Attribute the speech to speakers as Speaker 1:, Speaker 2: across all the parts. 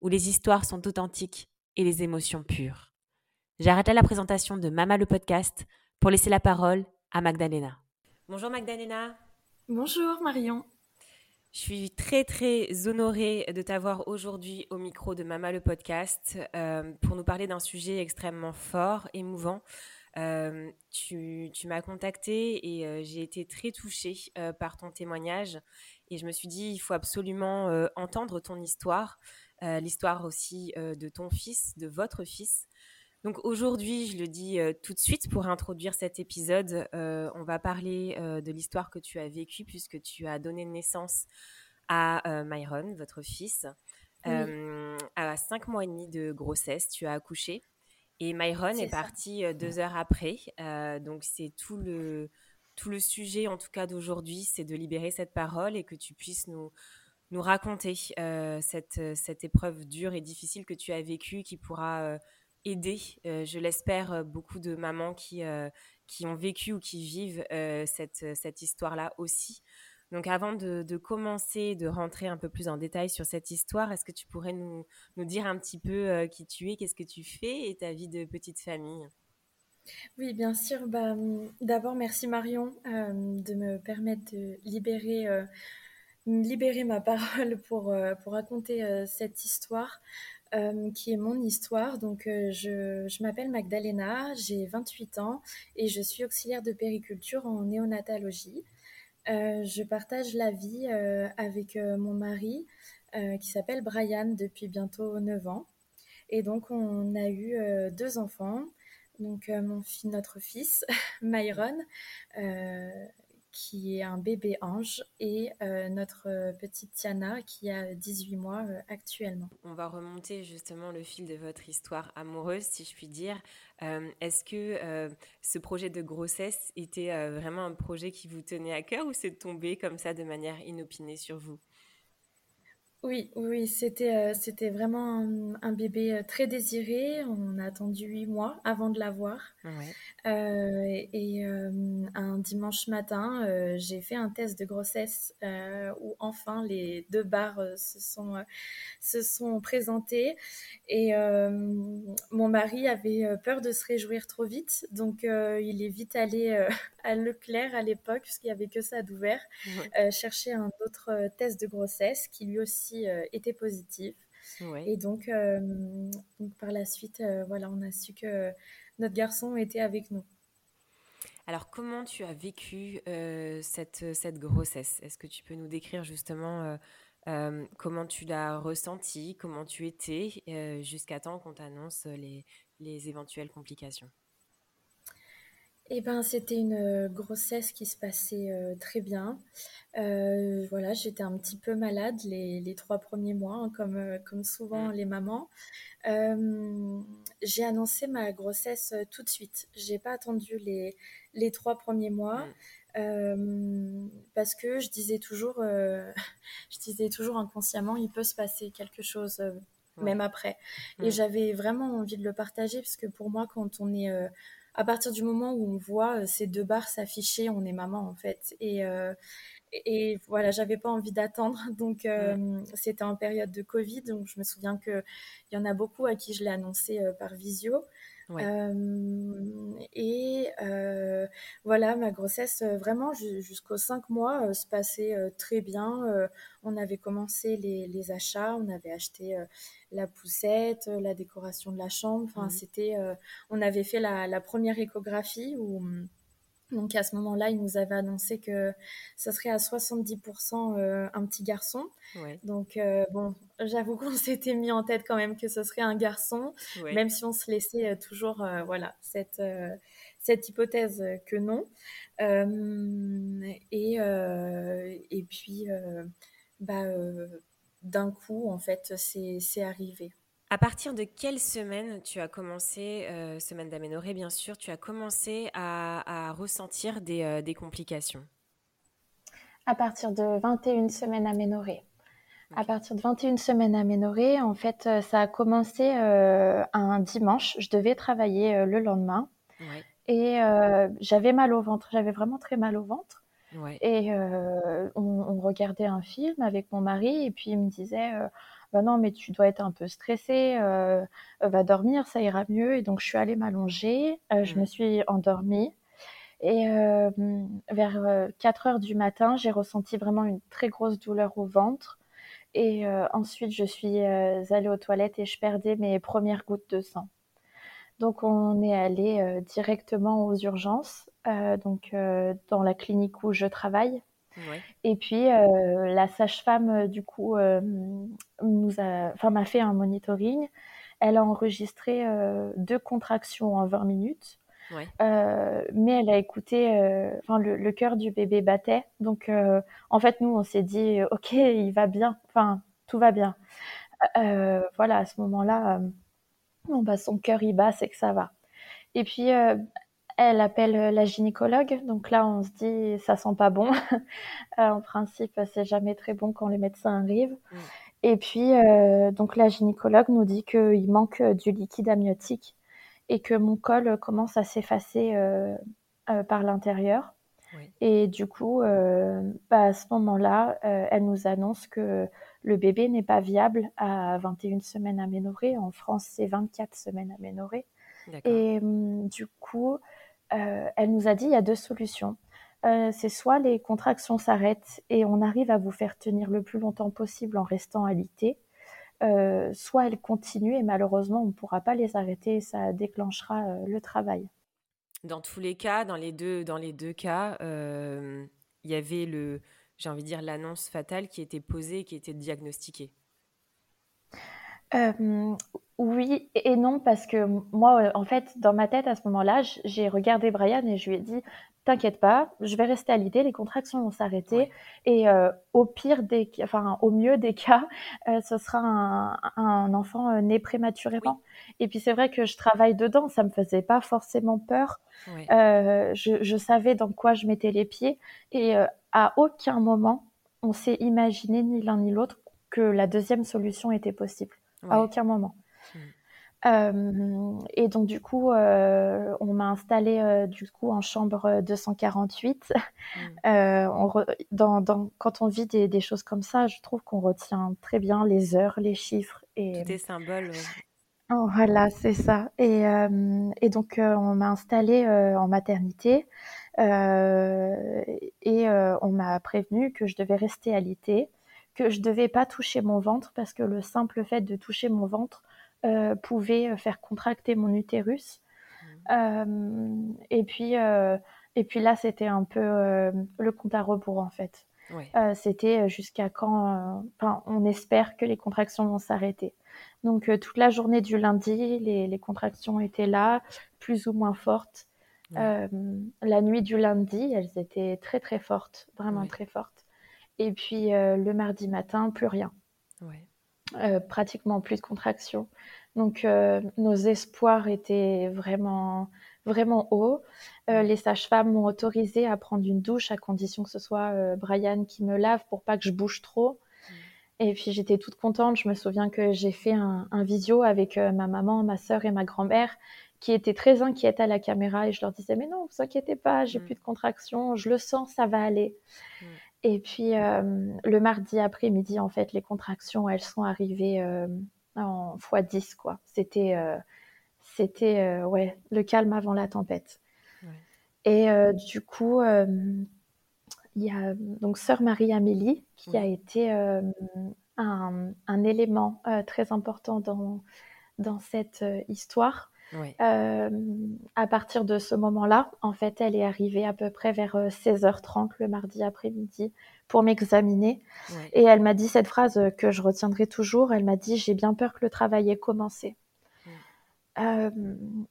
Speaker 1: où les histoires sont authentiques et les émotions pures. J'arrête là la présentation de Mama le podcast pour laisser la parole à Magdalena. Bonjour Magdalena.
Speaker 2: Bonjour Marion.
Speaker 1: Je suis très très honorée de t'avoir aujourd'hui au micro de Mama le podcast euh, pour nous parler d'un sujet extrêmement fort, émouvant. Euh, tu, m'as contacté et euh, j'ai été très touchée par ton témoignage et je me suis dit il faut absolument entendre ton histoire, l'histoire aussi de ton fils, de votre fils. Donc aujourd'hui, je le dis tout de suite pour introduire cet épisode, on va parler de l'histoire que tu as vécue puisque tu as donné naissance à Myron, votre fils. à cinq mois et demi de grossesse, tu as accouché. Et Myron est, parti deux heures après. donc c'est tout le, tout le sujet, en tout cas d'aujourd'hui, c'est de libérer cette parole et que tu puisses nous, nous raconter cette, cette épreuve dure et difficile que tu as vécue qui pourra aider, euh, je l'espère, euh, beaucoup de mamans qui, euh, qui ont vécu ou qui vivent cette, cette histoire-là aussi. Donc avant de, commencer, de rentrer un peu plus en détail sur cette histoire, est-ce que tu pourrais nous, nous dire un petit peu qui tu es, qu'est-ce que tu fais et ta vie de petite famille?
Speaker 2: Oui, bien sûr. Bah, D'abord, merci Marion de me permettre de libérer, libérer ma parole pour, pour raconter cette histoire. Euh, qui est mon histoire. Donc, euh, je, je m'appelle Magdalena, j'ai 28 ans et je suis auxiliaire de périculture en néonatologie. Euh, je partage la vie avec mon mari qui s'appelle Brian depuis bientôt 9 ans. Et donc, on a eu deux enfants. Donc, mon, notre fils, Myron, qui est un bébé ange, et euh, notre euh, petite Tiana qui a 18 mois euh, actuellement.
Speaker 1: On va remonter justement le fil de votre histoire amoureuse, si je puis dire. Est-ce que ce projet de grossesse était vraiment un projet qui vous tenait à cœur ou c'est tombé comme ça de manière inopinée sur vous?
Speaker 2: Oui, oui, c'était euh, c'était vraiment un, bébé euh, très désiré. On a attendu huit mois avant de l'avoir. Euh, et un dimanche matin, j'ai fait un test de grossesse où enfin les deux barres se sont se sont présentées. Et mon mari avait peur de se réjouir trop vite, donc il est vite allé à Leclerc à l'époque, puisqu'il n'y avait que ça d'ouvert, chercher un autre test de grossesse qui lui aussi euh, était positif. Et donc, euh, donc, par la suite, euh, voilà, on a su que notre garçon était avec nous.
Speaker 1: Alors, comment tu as vécu cette, cette grossesse? Est-ce que tu peux nous décrire justement comment tu l'as ressenti, comment tu étais, jusqu'à temps qu'on t'annonce les, les éventuelles complications?
Speaker 2: Eh ben, c'était une euh, grossesse qui se passait euh, très bien. Euh, voilà, j'étais un petit peu malade les, les trois premiers mois, hein, comme, comme souvent mmh. les mamans. j'ai annoncé ma grossesse tout de suite. J'ai pas attendu les, les trois premiers mois. Mmh. parce que je disais toujours, je disais toujours inconsciemment, il peut se passer quelque chose même après. Et mmh. j'avais vraiment envie de le partager parce que pour moi, quand on est à partir du moment où on voit euh, ces deux barres s'afficher, on est maman en fait. Et, euh, et voilà, j'avais pas envie d'attendre. Donc euh, c'était en période de Covid. Donc je me souviens qu'il y en a beaucoup à qui je l'ai annoncé par visio.
Speaker 3: Et voilà, ma grossesse, vraiment, jusqu'aux cinq mois, se passait très bien. on avait commencé les, achats, on avait acheté la poussette, la décoration de la chambre. Enfin, mmh c'était, on avait fait la, la première échographie où donc à ce moment-là, il nous avait annoncé que ce serait à 70% euh, un petit garçon. Donc euh, bon, j'avoue qu'on s'était mis en tête quand même que ce serait un garçon, même si on se laissait euh, toujours voilà cette cette hypothèse que non. et et puis bah d'un coup en fait c'est arrivé.
Speaker 1: À partir de quelle semaine tu as commencé, euh, semaine d'aménorrhée bien sûr, tu as commencé à, ressentir euh, des, complications?
Speaker 2: À partir de 21 semaines aménorrhée. À partir de 21 semaines aménorrhée, en fait, euh, ça a commencé un dimanche. Je devais travailler le lendemain. Et j'avais mal au ventre. J'avais vraiment très mal au ventre. Et on, on, regardait un film avec mon mari et puis il me disait bah non, mais tu dois être un peu stressée, euh, euh, va dormir, ça ira mieux. Et donc, je suis allée m'allonger, euh, je me mmh. suis endormie. Et vers 4 heures du matin, j'ai ressenti vraiment une très grosse douleur au ventre. Et ensuite, je suis allée aux toilettes et je perdais mes premières gouttes de sang. Donc, on est allé directement aux urgences, donc dans la clinique où je travaille. Et puis, euh, la sage-femme, euh, du coup, euh, nous a, enfin, m'a fait un monitoring. Elle a enregistré deux contractions en 20 minutes. mais elle a écouté, enfin le, le, cœur du bébé battait. Donc en fait nous on s'est dit ok il va bien, enfin tout va bien. voilà à ce moment-là, bon, bah, son cœur il bat, c'est que ça va. Et puis elle appelle euh, la gynécologue. Donc là, on se dit, ça sent pas bon. Euh, en principe, c'est jamais très bon quand les médecins arrivent. Mm. Et puis, euh, donc la gynécologue nous dit qu'il manque du liquide amniotique et que mon col commence à s'effacer par l'intérieur. Et du coup, bah, à ce moment-là, elle nous annonce que le bébé n'est pas viable à 21 semaines aménorrhées. En France, c'est 24 semaines aménorrhées. Et hum, du coup, elle nous a dit il y a deux solutions. Euh, c'est soit les contractions s'arrêtent et on arrive à vous faire tenir le plus longtemps possible en restant alité, euh, soit elles continuent et malheureusement on ne pourra pas les arrêter et ça déclenchera le travail.
Speaker 1: Dans tous les cas, dans les deux, dans les deux cas, il y avait le, j'ai envie de dire l'annonce fatale qui était posée, qui était diagnostiquée.
Speaker 2: Oui et non, parce que moi, euh, en fait, dans ma tête, à ce moment-là, j'ai regardé Brian et je lui ai dit, t'inquiète pas, je vais rester à l'idée, les contractions vont s'arrêter et euh, au pire des, enfin au mieux des cas, euh, ce sera un, enfant né prématurément. Et puis c'est vrai que je travaille dedans, ça me faisait pas forcément peur. je, je, savais dans quoi je mettais les pieds et à aucun moment on s'est imaginé ni l'un ni l'autre que la deuxième solution était possible. À aucun moment. Euh, et donc du coup, euh, on m'a installé euh, du coup en chambre 248. Mmh. On dans, dans, quand on vit des, des, choses comme ça, je trouve qu'on retient très bien les heures, les chiffres
Speaker 1: et des symboles.
Speaker 2: Oh, voilà, c'est ça. Et, et donc on m'a installé en maternité et on m'a prévenu que je devais rester alitée, que je devais pas toucher mon ventre parce que le simple fait de toucher mon ventre euh, pouvait euh, faire contracter mon utérus. Mmh. Euh, et puis et puis là, c'était un peu le compte à rebours en fait. c'était jusqu'à quand, enfin, on espère que les contractions vont s'arrêter. Donc toute la journée du lundi, les, contractions étaient là, plus ou moins fortes. la nuit du lundi, elles étaient très très fortes, vraiment très fortes. Et puis le mardi matin, plus rien. Euh, pratiquement plus de contractions. Donc euh, nos espoirs étaient vraiment vraiment hauts. Euh, les sages-femmes m'ont autorisé à prendre une douche à condition que ce soit Brian qui me lave pour pas que je bouge trop. Et puis j'étais toute contente. Je me souviens que j'ai fait un, visio avec ma maman, ma sœur et ma grand-mère qui étaient très inquiètes à la caméra et je leur disais mais non, vous inquiétez pas, j'ai mm. plus de contractions, je le sens, ça va aller. Mm. Et puis euh, le mardi après-midi, en fait, les contractions, elles sont arrivées euh, en x10, quoi. C'était, euh, c'était ouais, le calme avant la tempête. Et du coup, il y a donc sœur Marie-Amélie qui a été un, un, élément très important dans, dans cette histoire. À partir de ce moment-là, en fait, elle est arrivée à peu près vers 16h30 le mardi après-midi pour m'examiner. Et elle m'a dit cette phrase que je retiendrai toujours. Elle m'a dit J'ai bien peur que le travail ait commencé. Euh,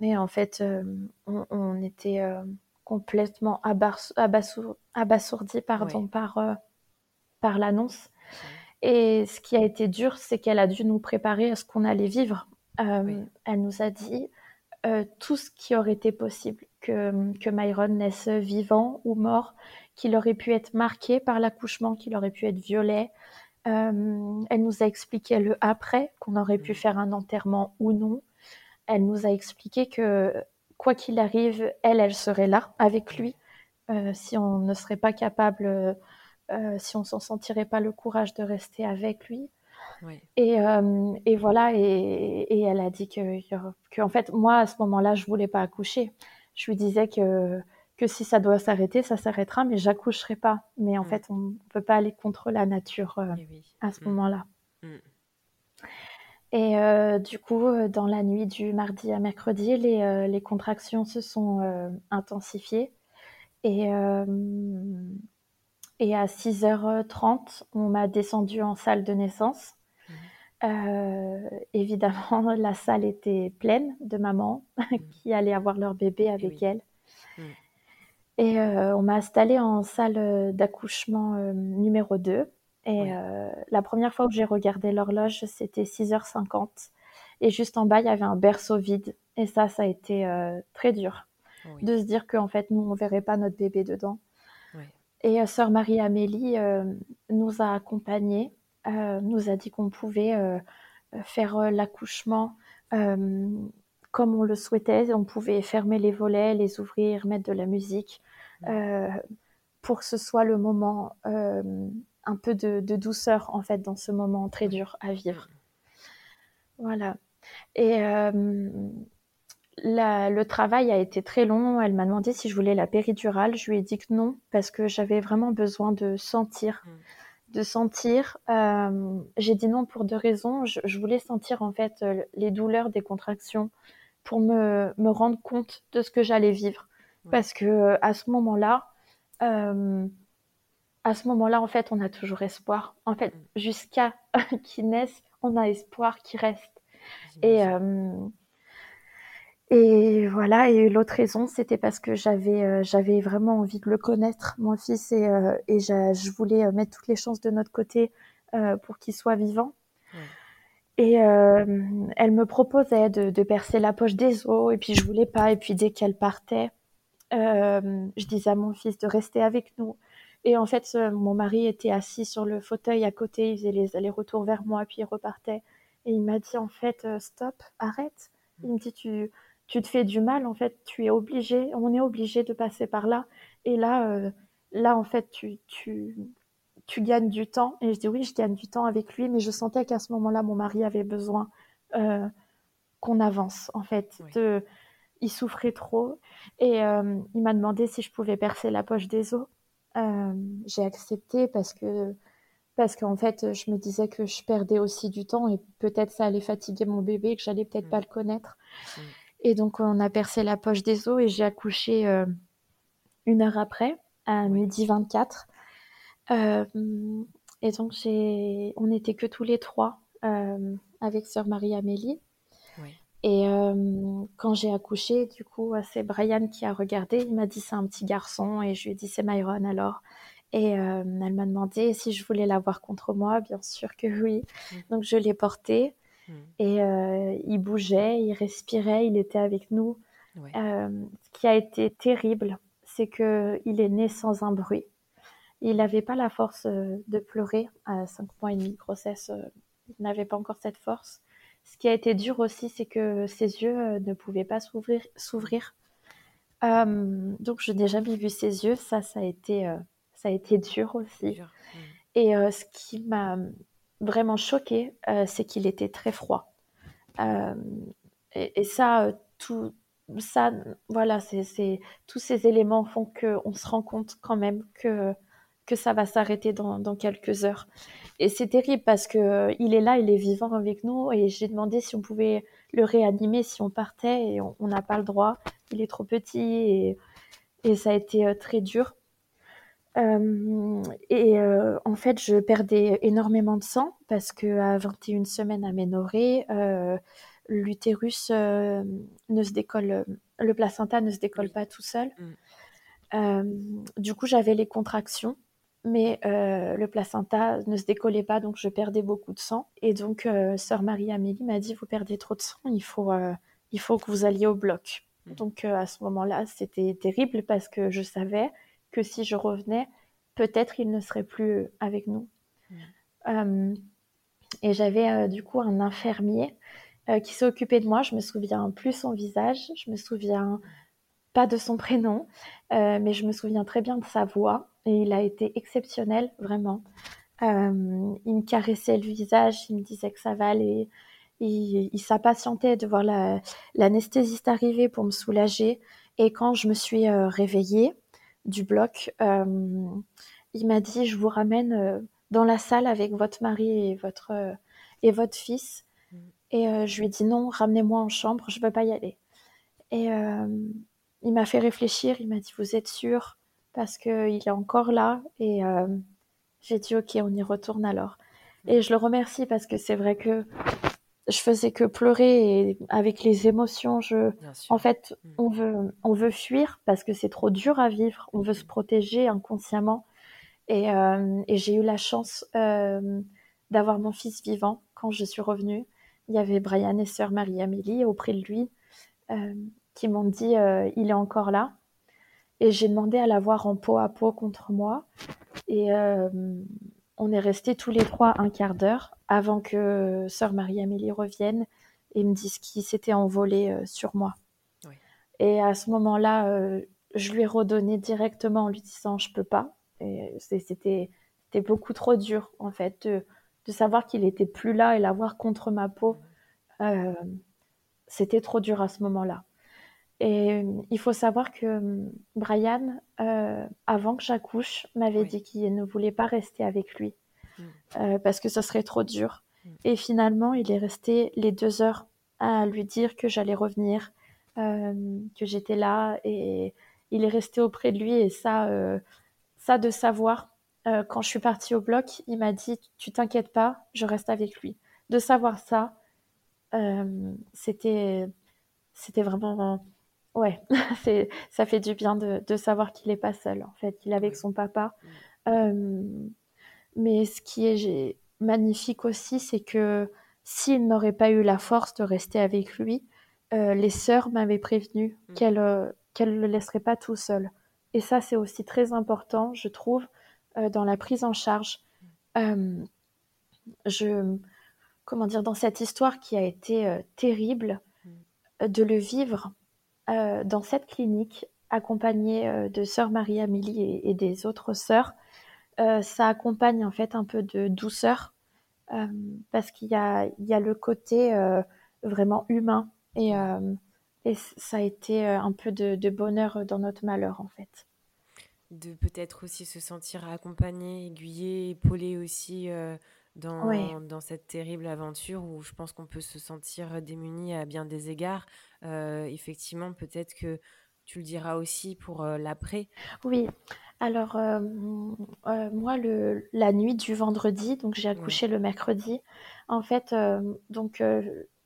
Speaker 2: et en fait, euh, on, était euh, complètement abasourdi pardon, par, par l'annonce. Et ce qui a été dur, c'est qu'elle a dû nous préparer à ce qu'on allait vivre. Elle nous a dit tout ce qui aurait été possible, que, que Myron naisse vivant ou mort, qu'il aurait pu être marqué par l'accouchement, qu'il aurait pu être violet. Euh, elle nous a expliqué le après, qu'on aurait pu mm. faire un enterrement ou non. Elle nous a expliqué que quoi qu'il arrive, elle, elle serait là avec lui. Euh, si on ne serait pas capable, euh, si on s'en sentirait pas le courage de rester avec lui. Et, et, voilà, et, et, elle a dit que, que, en fait, moi, à ce moment-là, je voulais pas accoucher. Je lui disais que que si ça doit s'arrêter, ça s'arrêtera, mais j'accoucherai pas. Mais en mm. fait, on ne peut pas aller contre la nature euh, eh à ce mm. moment-là. Mm. Et euh, du coup, euh, dans la nuit du mardi à mercredi, les, les contractions se sont intensifiées. Et, et à 6h30, on m'a descendu en salle de naissance. Évidemment, la salle était pleine de mamans qui allaient avoir leur bébé eh avec elles. Et euh, on m'a installée en salle d'accouchement euh, numéro 2. Et euh, la première fois que j'ai regardé l'horloge, c'était 6h50. Et juste en bas, il y avait un berceau vide. Et ça, ça a été très dur de se dire qu'en fait, nous, on ne verrait pas notre bébé dedans. Et sœur Marie-Amélie nous a accompagnés, nous a dit qu'on pouvait faire l'accouchement comme on le souhaitait. On pouvait fermer les volets, les ouvrir, mettre de la musique. Euh, pour que ce soit le moment euh, un peu de, douceur en fait dans ce moment très dur à vivre. Voilà. Et euh, le travail a été très long. Elle m'a demandé si je voulais la péridurale. Je lui ai dit que non parce que j'avais vraiment besoin de sentir, mm. De sentir. J'ai dit non pour deux raisons. Je, voulais sentir en fait les douleurs des contractions pour me, me rendre compte de ce que j'allais vivre. Parce que euh, à ce moment-là, euh, à ce moment-là, en fait, on a toujours espoir. En fait, mm. jusqu'à qu'il naisse, on a espoir qu'il reste. Et, euh, et voilà. Et l'autre raison, c'était parce que j'avais, j'avais vraiment envie de le connaître, mon fils, et, et je voulais mettre toutes les chances de notre côté pour qu'il soit vivant. Et elle me proposait de, de, percer la poche des os, et puis je voulais pas. Et puis dès qu'elle partait, euh, je disais à mon fils de rester avec nous. Et en fait, mon mari était assis sur le fauteuil à côté, il faisait les allers-retours vers moi, puis il repartait. Et il m'a dit en fait, euh, stop, arrête. Il me dit, tu, tu te fais du mal, en fait, tu es obligé, on est obligé de passer par là. Et là, euh, là en fait, tu, tu, tu gagnes du temps. Et je dis, oui, je gagne du temps avec lui, mais je sentais qu'à ce moment-là, mon mari avait besoin qu'on avance, en fait, de il souffrait trop et euh, il m'a demandé si je pouvais percer la poche des os. Euh, j'ai accepté parce que parce qu'en fait je me disais que je perdais aussi du temps et peut-être ça allait fatiguer mon bébé que j'allais peut-être pas mm. le connaître. Mm. Et donc on a percé la poche des os et j'ai accouché euh, une heure après à midi 24. et donc j'ai on n'était que tous les trois avec sœur Marie-Amélie. Et euh, quand j'ai accouché, du coup, c'est Brian qui a regardé. Il m'a dit c'est un petit garçon et je lui ai dit c'est Myron alors. Et euh, elle m'a demandé si je voulais l'avoir contre moi. Bien sûr que oui. Mmh. Donc je l'ai porté mmh. et euh, il bougeait, il respirait, il était avec nous. ce qui a été terrible, c'est que il est né sans un bruit. Il n'avait pas la force de pleurer à 5 mois et demi de grossesse. il n'avait pas encore cette force. Ce qui a été dur aussi, c'est que ses yeux euh, ne pouvaient pas s'ouvrir. Euh, donc je n'ai jamais vu ses yeux. Ça, ça a été, euh, ça a été dur aussi. Et ce qui m'a vraiment choqué, c'est qu'il était très froid. et, ça, tout ça, voilà, c'est tous ces éléments font qu'on se rend compte quand même que que ça va s'arrêter dans, quelques heures. Et c'est terrible parce que il est là, il est vivant avec nous, et j'ai demandé si on pouvait le réanimer si on partait, et on n'a pas le droit. Il est trop petit, et, et ça a été très dur. Euh, et euh, en fait, je perdais énormément de sang parce que à 21 semaines aménorrhée, euh, l'utérus euh, ne se décolle, le placenta ne se décolle pas tout seul. Mm. du coup, j'avais les contractions, mais le placenta ne se décollait pas, donc je perdais beaucoup de sang. Et donc, sœur Marie-Amélie m'a dit, vous perdez trop de sang, il faut, il faut que vous alliez au bloc. Mm. Donc, à ce moment-là, c'était terrible parce que je savais que si je revenais, peut-être il ne serait plus avec nous. Mm. Euh, et j'avais euh, du coup un infirmier euh, qui s'est occupé de moi. Je me souviens plus son visage, je me souviens pas de son prénom, mais je me souviens très bien de sa voix. Et il a été exceptionnel, vraiment. il me caressait le visage, il me disait que ça va aller. Il, il s'impatientait de voir l'anesthésiste arriver pour me soulager. Et quand je me suis réveillée, du bloc, euh, il m'a dit je vous ramène euh, dans la salle avec votre mari et votre, euh, et votre fils. Mm. Et je lui ai dit non, ramenez-moi en chambre, je ne veux pas y aller. Et il m'a fait réfléchir, il m'a dit vous êtes sûr? Parce qu'il est encore là. Et j'ai dit ok, on y retourne alors. Mm. Et je le remercie parce que c'est vrai que je faisais que pleurer et avec les émotions, je, en fait, mm. on veut, on veut fuir parce que c'est trop dur à vivre. On veut se protéger inconsciemment. Et, euh, et j'ai eu la chance euh, d'avoir mon fils vivant quand je suis revenue. Il y avait Brian et sœur Marie-Amélie auprès de lui euh, qui m'ont dit euh, il est encore là. Et j'ai demandé à l'avoir en peau à peau contre moi. Et euh, on est restés tous les trois un quart d'heure avant que sœur Marie-Amélie revienne et me dise qu'il s'était envolé euh, sur moi. Et à ce moment-là, euh, je lui ai redonné directement en lui disant je peux pas. Et c'était beaucoup trop dur en fait de, savoir qu'il était plus là et l'avoir contre ma peau. Euh, c'était trop dur à ce moment-là. Et il faut savoir que Brian, avant que j'accouche, m'avait dit qu'il ne voulait pas rester avec lui. Euh, parce que ça serait trop dur. Mm. Et finalement, il est resté les deux heures à lui dire que j'allais revenir, euh, que j'étais là, et il est resté auprès de lui. Et ça, euh, ça de savoir, quand je suis partie au bloc, il m'a dit Tu t'inquiètes pas, je reste avec lui. De savoir ça, c'était, c'était vraiment. Ouais, c'est, ça fait du bien de, de savoir qu'il n'est pas seul, en fait, qu'il est avec son papa. Mais ce qui est magnifique aussi, c'est que s'il n'aurait pas eu la force de rester avec lui, euh, les sœurs m'avaient prévenu mm. qu'elles euh, ne le laisseraient pas tout seul. Et ça, c'est aussi très important, je trouve, euh, dans la prise en charge. je, comment dire, dans cette histoire qui a été terrible, mm. de le vivre dans cette clinique, accompagnée de sœur Marie-Amélie et, et, des autres sœurs, euh, ça accompagne en fait un peu de douceur euh, parce qu'il y a, il y a le côté euh, vraiment humain et, et ça a été un peu de, bonheur dans notre malheur en fait.
Speaker 1: De peut-être aussi se sentir accompagné, aiguillé, épaulé aussi dans, dans, cette terrible aventure où je pense qu'on peut se sentir démuni à bien des égards. Effectivement, peut-être que tu le diras aussi pour l'après.
Speaker 2: Oui, alors, euh, euh, moi, le, la nuit du vendredi, donc j'ai accouché le mercredi. En fait, euh, donc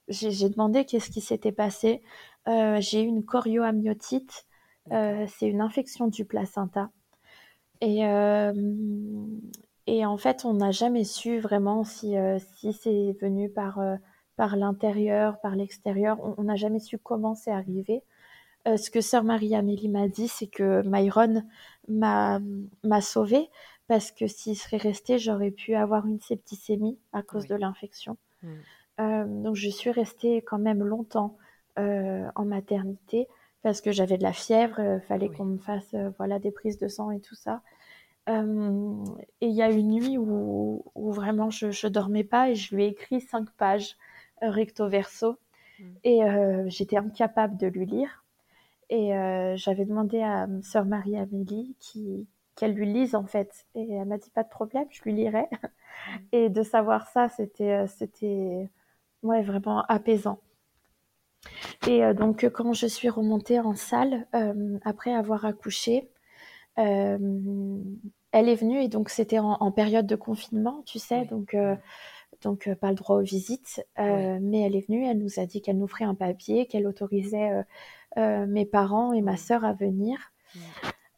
Speaker 2: j'ai demandé qu'est-ce qui s'était passé. j'ai eu une chorioamniotite. c'est une infection du placenta. Et, et en fait, on n'a jamais su vraiment si, si c'est venu par, par l'intérieur, par l'extérieur. On n'a jamais su comment c'est arrivé. Euh, ce que sœur Marie-Amélie m'a dit, c'est que Myron m'a sauvée parce que s'il serait resté, j'aurais pu avoir une septicémie à cause de l'infection. Mm. Euh, donc je suis restée quand même longtemps euh, en maternité parce que j'avais de la fièvre, il fallait qu'on me fasse voilà des prises de sang et tout ça. et il y a une nuit où, où vraiment je, je dormais pas et je lui ai écrit cinq pages recto verso Mmh. Et j'étais incapable de lui lire. Et j'avais demandé à sœur Marie-Amélie qui, qu'elle lui lise en fait. Et elle m'a dit pas de problème, je lui lirai. Mmh. Et de savoir ça, c'était, c'était ouais, vraiment apaisant. Et donc quand je suis remontée en salle, après avoir accouché, elle est venue et donc c'était en, période de confinement, tu sais, donc donc pas le droit aux visites. Mais elle est venue, elle nous a dit qu'elle nous ferait un papier, qu'elle autorisait mes parents et ma sœur à venir.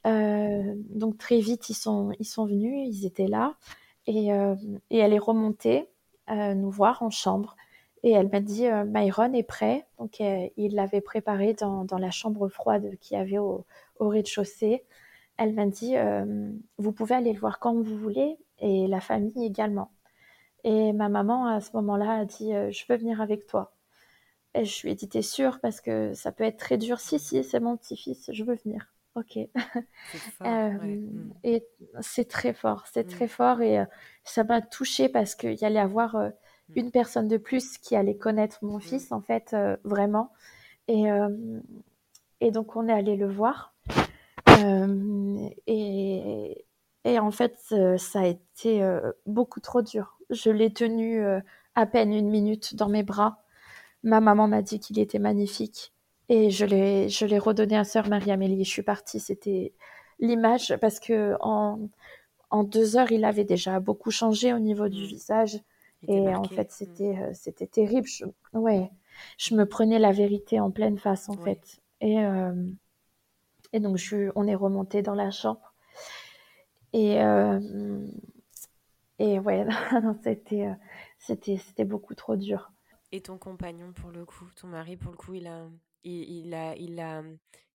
Speaker 2: donc très vite ils sont ils sont venus, ils étaient là et, et elle est remontée nous voir en chambre. Et elle m'a dit, Myron est prêt. Donc, il l'avait préparé dans, dans, la chambre froide qu'il y avait au, au rez-de-chaussée elle m'a dit euh, Vous pouvez aller le voir quand vous voulez, et la famille également. Et ma maman, à ce moment-là, a dit euh, Je veux venir avec toi. Et je lui ai dit T'es sûre? Parce que ça peut être très dur. Si, si, c'est mon petit-fils, je veux venir. Ok. Euh, hmm. Et c'est très fort, c'est très hmm. fort. Et ça m'a touchée parce qu'il y allait avoir hmm. une personne de plus qui allait connaître mon fils, en fait, vraiment. Et, et donc, on est allé le voir. Euh, et, et, en fait, euh, ça a été euh, beaucoup trop dur. Je l'ai tenu à peine une minute dans mes bras. Ma maman m'a dit qu'il était magnifique. Et je l'ai, je l'ai redonné à sœur Marie-Amélie. Je suis partie. C'était l'image parce que en, en deux heures, il avait déjà beaucoup changé au niveau du mmh. visage. Et en fait, mmh. c'était, c'était terrible. Je, ouais, je me prenais la vérité en pleine face, en fait. Et, et donc, je, on est remonté dans la chambre. Et, euh, et ouais, c'était, euh, c'était, c'était beaucoup trop dur.
Speaker 1: Et ton compagnon, pour le coup, ton mari, pour le coup, il a, il, a, il a,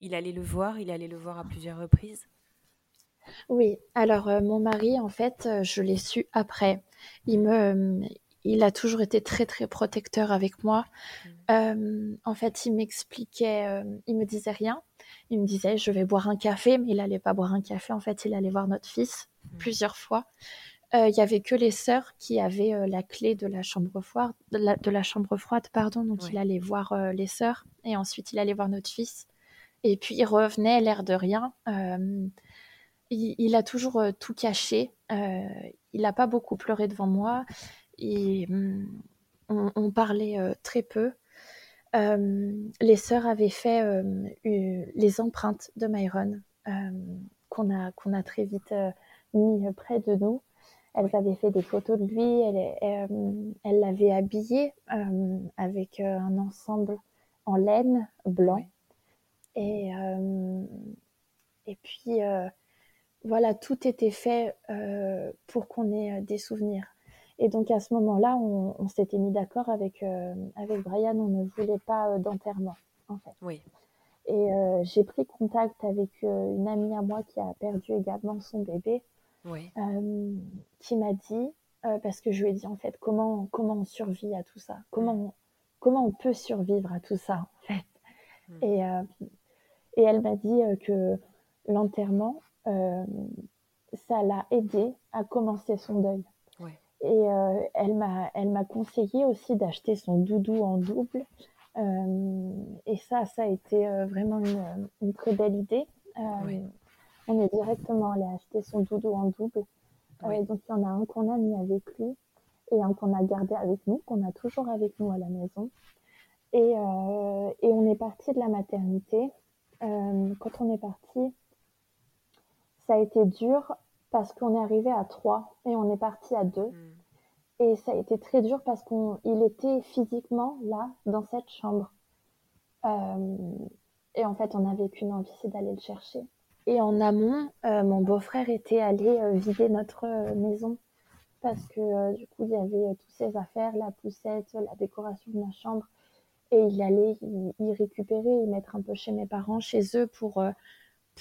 Speaker 1: il allait le voir, il allait le voir à plusieurs reprises?
Speaker 2: Oui, alors euh, mon mari, en fait, je l'ai su après. Il me, il a toujours été très très protecteur avec moi. Mmh. en fait, il m'expliquait, il me disait rien, il me disait, je vais boire un café, mais il allait pas boire un café. En fait, il allait voir notre fils mmh. plusieurs fois. Euh, il y avait que les sœurs qui avaient euh, la clé de la chambre froide, de la, chambre froide, pardon. Donc il allait voir euh, les sœurs et ensuite il allait voir notre fils. Et puis il revenait, l'air de rien. Il, a toujours tout caché. il n'a pas beaucoup pleuré devant moi. Et, mm, on, parlait très peu. Euh, les sœurs avaient fait euh, les empreintes de Myron euh, qu'on a, qu'on a très vite mis près de nous. Elles avaient fait des photos de lui, elle l'avait habillé avec un ensemble en laine blanc. Et, et puis, voilà, tout était fait pour qu'on ait des souvenirs. Et donc à ce moment-là, on, s'était mis d'accord avec, euh, avec Brian, on ne voulait pas euh, d'enterrement, en fait.
Speaker 1: Oui.
Speaker 2: Et euh, j'ai pris contact avec une amie à moi qui a perdu également son bébé,
Speaker 1: oui.
Speaker 2: qui m'a dit, parce que je lui ai dit en fait comment, comment on survit à tout ça, comment, comment on peut survivre à tout ça, en fait? Mm. Et, et elle m'a dit que l'enterrement, ça l'a aidé à commencer son deuil. Et euh, elle m'a elle m'a conseillé aussi d'acheter son doudou en double. Euh, et ça, ça a été euh, vraiment une, une, très belle idée. On est directement allé acheter son doudou en double. donc il y en a un qu'on a mis avec lui et un qu'on a gardé avec nous, qu'on a toujours avec nous à la maison. Et, et on est parti de la maternité. quand on est parti, ça a été dur parce qu'on est arrivé à trois et on est parti à deux. Hmm. Et ça a été très dur parce qu'il était physiquement là, dans cette chambre. Euh, et en fait, on n'avait qu'une envie, c'est d'aller le chercher. Et en amont, euh, mon beau-frère était allé euh, vider notre maison parce que du coup, il y avait toutes ses affaires, la poussette, la décoration de ma chambre. Et il allait y, récupérer, y mettre un peu chez mes parents, chez eux, pour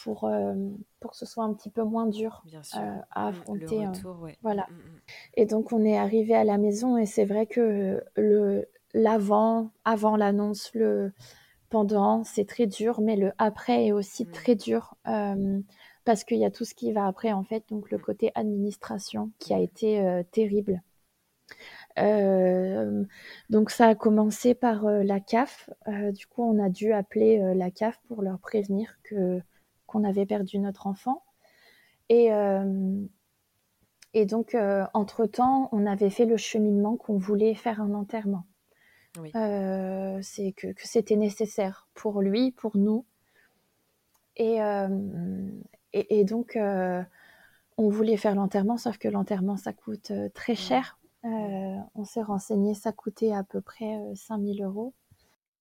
Speaker 2: pour, euh, pour que ce soit un petit peu moins dur euh, à mm, affronter.
Speaker 1: Le retour,
Speaker 2: Voilà. Mm, mm. Et donc on est arrivé à la maison et c'est vrai que le l'avant, avant, l'annonce, le pendant, c'est très dur, mais le après est aussi très dur euh, parce qu'il y a tout ce qui va après en fait, donc le côté administration qui a été terrible. donc ça a commencé par la CAF. du coup, on a dû appeler la CAF pour leur prévenir que qu'on avait perdu notre enfant. Et, et donc, entre-temps, on avait fait le cheminement qu'on voulait faire un enterrement. C'est que, que c'était nécessaire pour lui, pour nous. Et, et, et, donc, on voulait faire l'enterrement, sauf que l'enterrement, ça coûte très cher. on s'est renseigné, ça coûtait à peu près 5000 euros.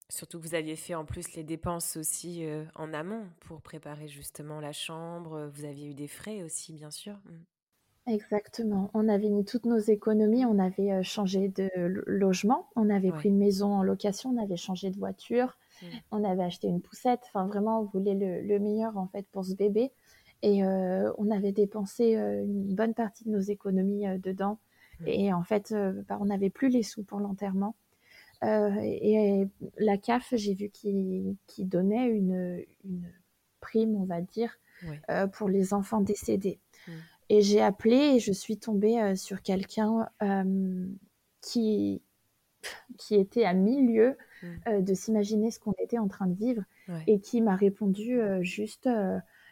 Speaker 1: Surtout que vous aviez fait en plus les dépenses aussi en amont pour préparer justement la chambre. Vous aviez eu des frais aussi, bien sûr.
Speaker 2: Exactement. On avait mis toutes nos économies, on avait changé de logement, on avait pris une maison en location, on avait changé de voiture, mmh. on avait acheté une poussette. Enfin, vraiment, on voulait le, meilleur en fait pour ce bébé. Et on avait dépensé une bonne partie de nos économies dedans. Mmh. Et en fait, bah, on n'avait plus les sous pour l'enterrement. et la CAF, j'ai vu qu'il donnait une, prime, on va dire, pour les enfants décédés. Mmh. Et j'ai appelé et je suis tombée sur quelqu'un qui, qui était à mille lieues mmh. de s'imaginer ce qu'on était en train de vivre et qui m'a répondu juste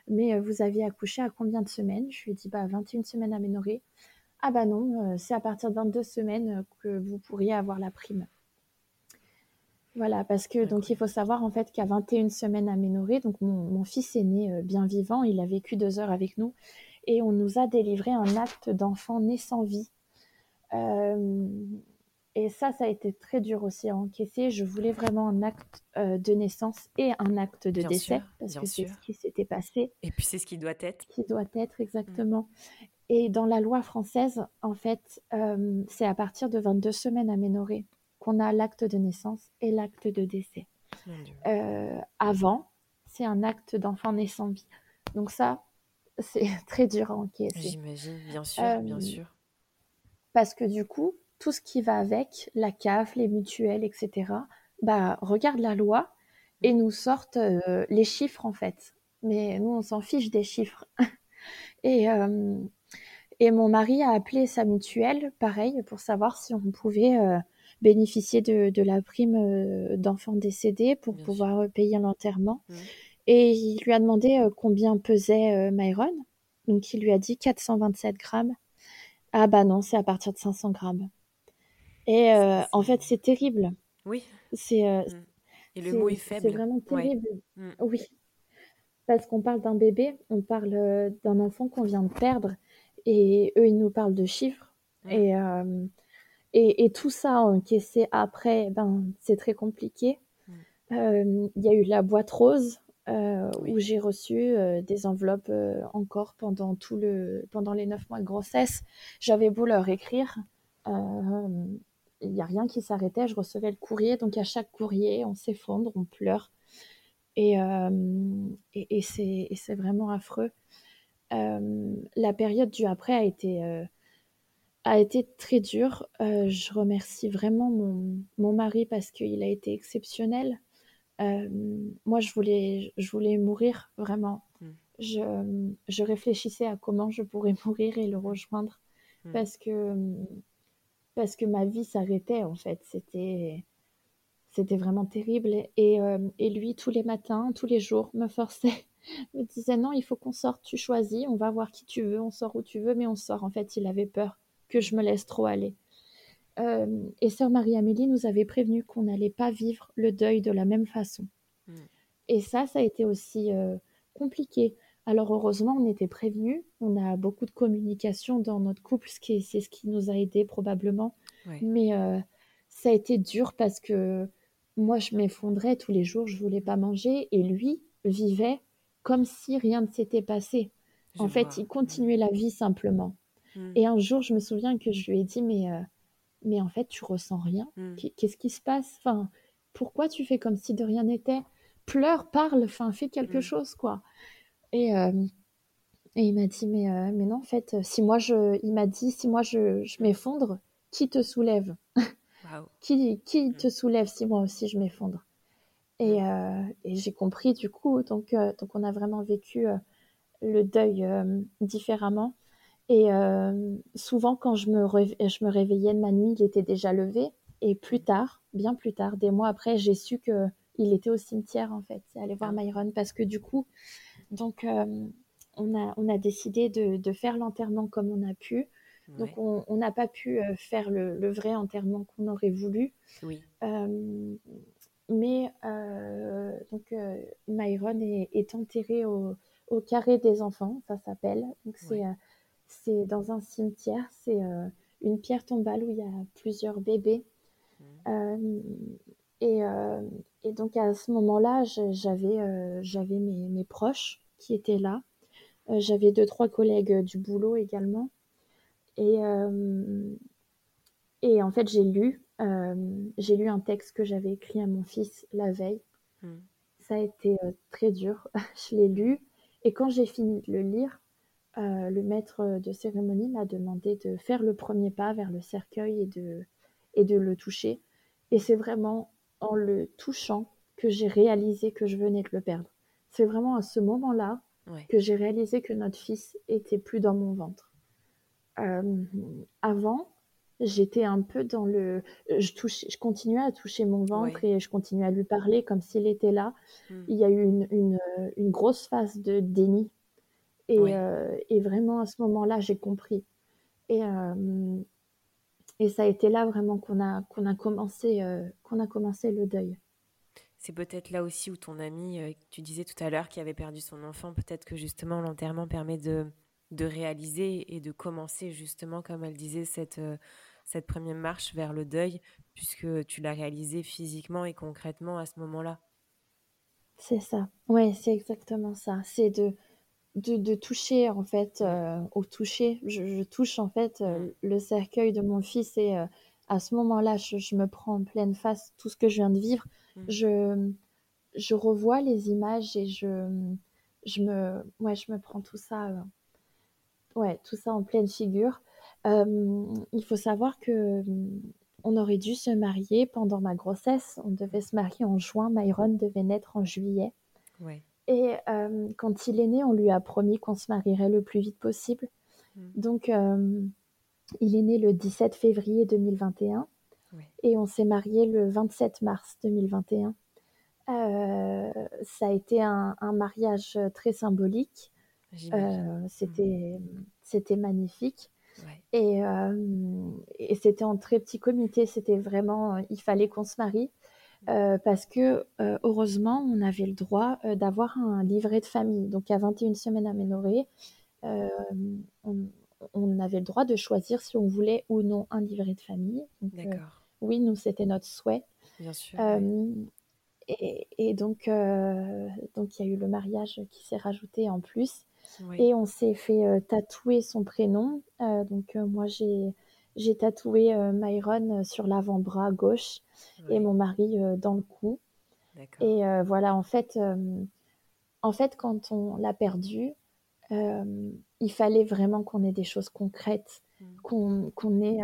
Speaker 2: mais vous aviez accouché à combien de semaines? Je lui ai dit bah 21 semaines aménorées. Ah bah non, c'est à partir de 22 semaines que vous pourriez avoir la prime. Voilà, parce que donc il faut savoir en fait qu'à 21 semaines aménorées, donc mon, fils est né bien vivant, il a vécu deux heures avec nous et on nous a délivré un acte d'enfant né sans vie. Et ça, ça a été très dur aussi à encaisser. Je voulais vraiment un acte euh, de naissance et un acte de décès, parce que c'est ce qui s'était passé.
Speaker 1: Et puis c'est ce qui doit être.
Speaker 2: Qui doit être, exactement. Et dans la loi française, en fait, euh, c'est à partir de 22 semaines aménorées qu'on a l'acte de naissance et l'acte de décès. Euh, avant, c'est un acte d'enfant né sans vie. Donc ça, c'est très dur à encaisser.
Speaker 1: J'imagine, bien sûr, bien sûr.
Speaker 2: Parce que du coup, tout ce qui va avec, la CAF, les mutuelles, etc., bah, regarde la loi et nous sortent euh, les chiffres en fait. Mais nous, on s'en fiche des chiffres. et, euh, et mon mari a appelé sa mutuelle, pareil, pour savoir si on pouvait euh, bénéficier de, la prime d'enfants décédés pour pouvoir payer l'enterrement. Mmh. Et il lui a demandé combien pesait Myron. Donc il lui a dit 427 grammes. Ah bah non, c'est à partir de 500 grammes. Et euh, en fait, c'est terrible.
Speaker 1: Oui.
Speaker 2: C'est. Euh,
Speaker 1: mmh. Et le mot est faible.
Speaker 2: C'est vraiment terrible. Mmh. Oui. Parce qu'on parle d'un bébé, on parle euh, d'un enfant qu'on vient de perdre, et eux, ils nous parlent de chiffres. Et, et, et, tout ça encaissé après, ben, c'est très compliqué. Il y a eu la boîte rose, où j'ai reçu des enveloppes encore pendant, tout le, pendant les neuf mois de grossesse. J'avais beau leur écrire il n'y a rien qui s'arrêtait. Je recevais le courrier, donc à chaque courrier, on s'effondre, on pleure. Et, euh, et, c'est vraiment affreux. Euh, la période du après a été, euh, a été très dure. je remercie vraiment mon, mon mari parce qu'il a été exceptionnel. Moi, je voulais, je voulais mourir vraiment. Mm. Je, je, réfléchissais à comment je pourrais mourir et le rejoindre mm. parce que parce que ma vie s'arrêtait en fait. C'était c'était vraiment terrible. Et, euh, et, lui, tous les matins, tous les jours, me forçait, me disait non, il faut qu'on sorte, tu choisis, on va voir qui tu veux, on sort où tu veux, mais on sort. En fait, il avait peur que je me laisse trop aller. Euh, et sœur Marie-Amélie nous avait prévenu qu'on n'allait pas vivre le deuil de la même façon. Hmm. Et ça, ça a été aussi euh, compliqué alors heureusement, on était prévenus. On a beaucoup de communication dans notre couple, c'est ce qui nous a aidés probablement. Mais euh, ça a été dur parce que moi, je m'effondrais tous les jours, je voulais pas manger, et lui vivait comme si rien ne s'était passé. en fait, il continuait la vie simplement. Hmm. Et un jour, je me souviens que je lui ai dit, mais, mais en fait, tu ressens rien. Hmm. Qu'est-ce qui se passe? Enfin, pourquoi tu fais comme si de rien n'était? Pleure, parle, enfin, fais quelque hmm. chose, quoi. Et, euh, et il m'a dit, mais, euh, mais non, en fait, si moi je, il m'a dit, si moi je, je m'effondre, qui te soulève? Qui, qui mm. te soulève si moi aussi je m'effondre? Et, mm. euh, et j'ai compris du coup, donc, donc on a vraiment vécu le deuil différemment. Et souvent, quand je me, je me réveillais de ma nuit, il était déjà levé. Et plus tard, bien plus tard, des mois après, j'ai su que il était au cimetière en fait. C'est aller voir ah. Myron parce que du coup, donc on a on a décidé de, de faire l'enterrement comme on a pu. Donc on n'a pas pu faire le, le, vrai enterrement qu'on aurait voulu.
Speaker 1: Oui.
Speaker 2: mais donc Myron est, est enterré au, au, carré des enfants, ça s'appelle. Donc c'est c'est dans un cimetière, c'est une pierre tombale où il y a plusieurs bébés. Mmh. Et, et, donc à ce moment-là, j'avais j'avais mes, mes, proches qui étaient là. j'avais deux, trois collègues du boulot également. Et, et en fait, j'ai lu, j'ai lu un texte que j'avais écrit à mon fils la veille. Mmh. Ça a été très dur. je l'ai lu. Et quand j'ai fini de le lire, le maître de cérémonie m'a demandé de faire le premier pas vers le cercueil et de, et de le toucher. Et c'est vraiment en le touchant que j'ai réalisé que je venais de le perdre. C'est vraiment à ce moment-là que j'ai réalisé que notre fils était plus dans mon ventre. Euh, avant, j'étais un peu dans le. Je, touchais, je continuais à toucher mon ventre et je continuais à lui parler comme s'il était là. Hmm. Il y a eu une, une, une, grosse phase de déni. Et, euh, et vraiment, à ce moment-là, j'ai compris. Et, euh, et ça a été là vraiment qu'on a, qu'on a, commencé, euh, qu'on a commencé le deuil.
Speaker 1: C'est peut-être là aussi où ton ami, tu disais tout à l'heure, qui avait perdu son enfant, peut-être que justement l'enterrement permet de, de réaliser et de commencer justement, comme elle disait, cette, cette première marche vers le deuil, puisque tu l'as réalisé physiquement et concrètement à ce moment-là.
Speaker 2: C'est ça, oui, c'est exactement ça. C'est de, de, toucher en fait euh, au toucher. Je, touche en fait euh, le cercueil de mon fils et euh, à ce moment-là je, me prends en pleine face tout ce que je viens de vivre. Mm. je je revois les images et je je me ouais je me prends tout ça ouais tout ça en pleine figure. Il faut savoir que on aurait dû se marier pendant ma grossesse. On devait se marier en juin. Myron devait naître en juillet.
Speaker 1: Ouais
Speaker 2: et euh, quand il est né, on lui a promis qu'on se marierait le plus vite possible. Mm. Donc, euh, il est né le 17 février 2021 et on s'est marié le 27 mars 2021. Euh, ça a été un, mariage très symbolique. c'était, mm. c'était magnifique. Et, et c'était en très petit comité. C'était vraiment, il fallait qu'on se marie. Euh, parce que euh, heureusement, on avait le droit euh, d'avoir un livret de famille. Donc, à 21 semaines aménorées, on, on, avait le droit de choisir si on voulait ou non un livret de famille.
Speaker 1: D'accord.
Speaker 2: oui, nous, c'était notre souhait.
Speaker 1: Bien sûr.
Speaker 2: Et, et, donc, donc, il y a eu le mariage qui s'est rajouté en plus. Et on s'est fait tatouer son prénom. donc, moi, j'ai j'ai tatoué euh, Myron euh, sur l'avant-bras gauche et mon mari euh, dans le cou. Et voilà, en fait, en fait, quand on l'a perdu, il fallait vraiment qu'on ait des choses concrètes, mmh. qu'on ait.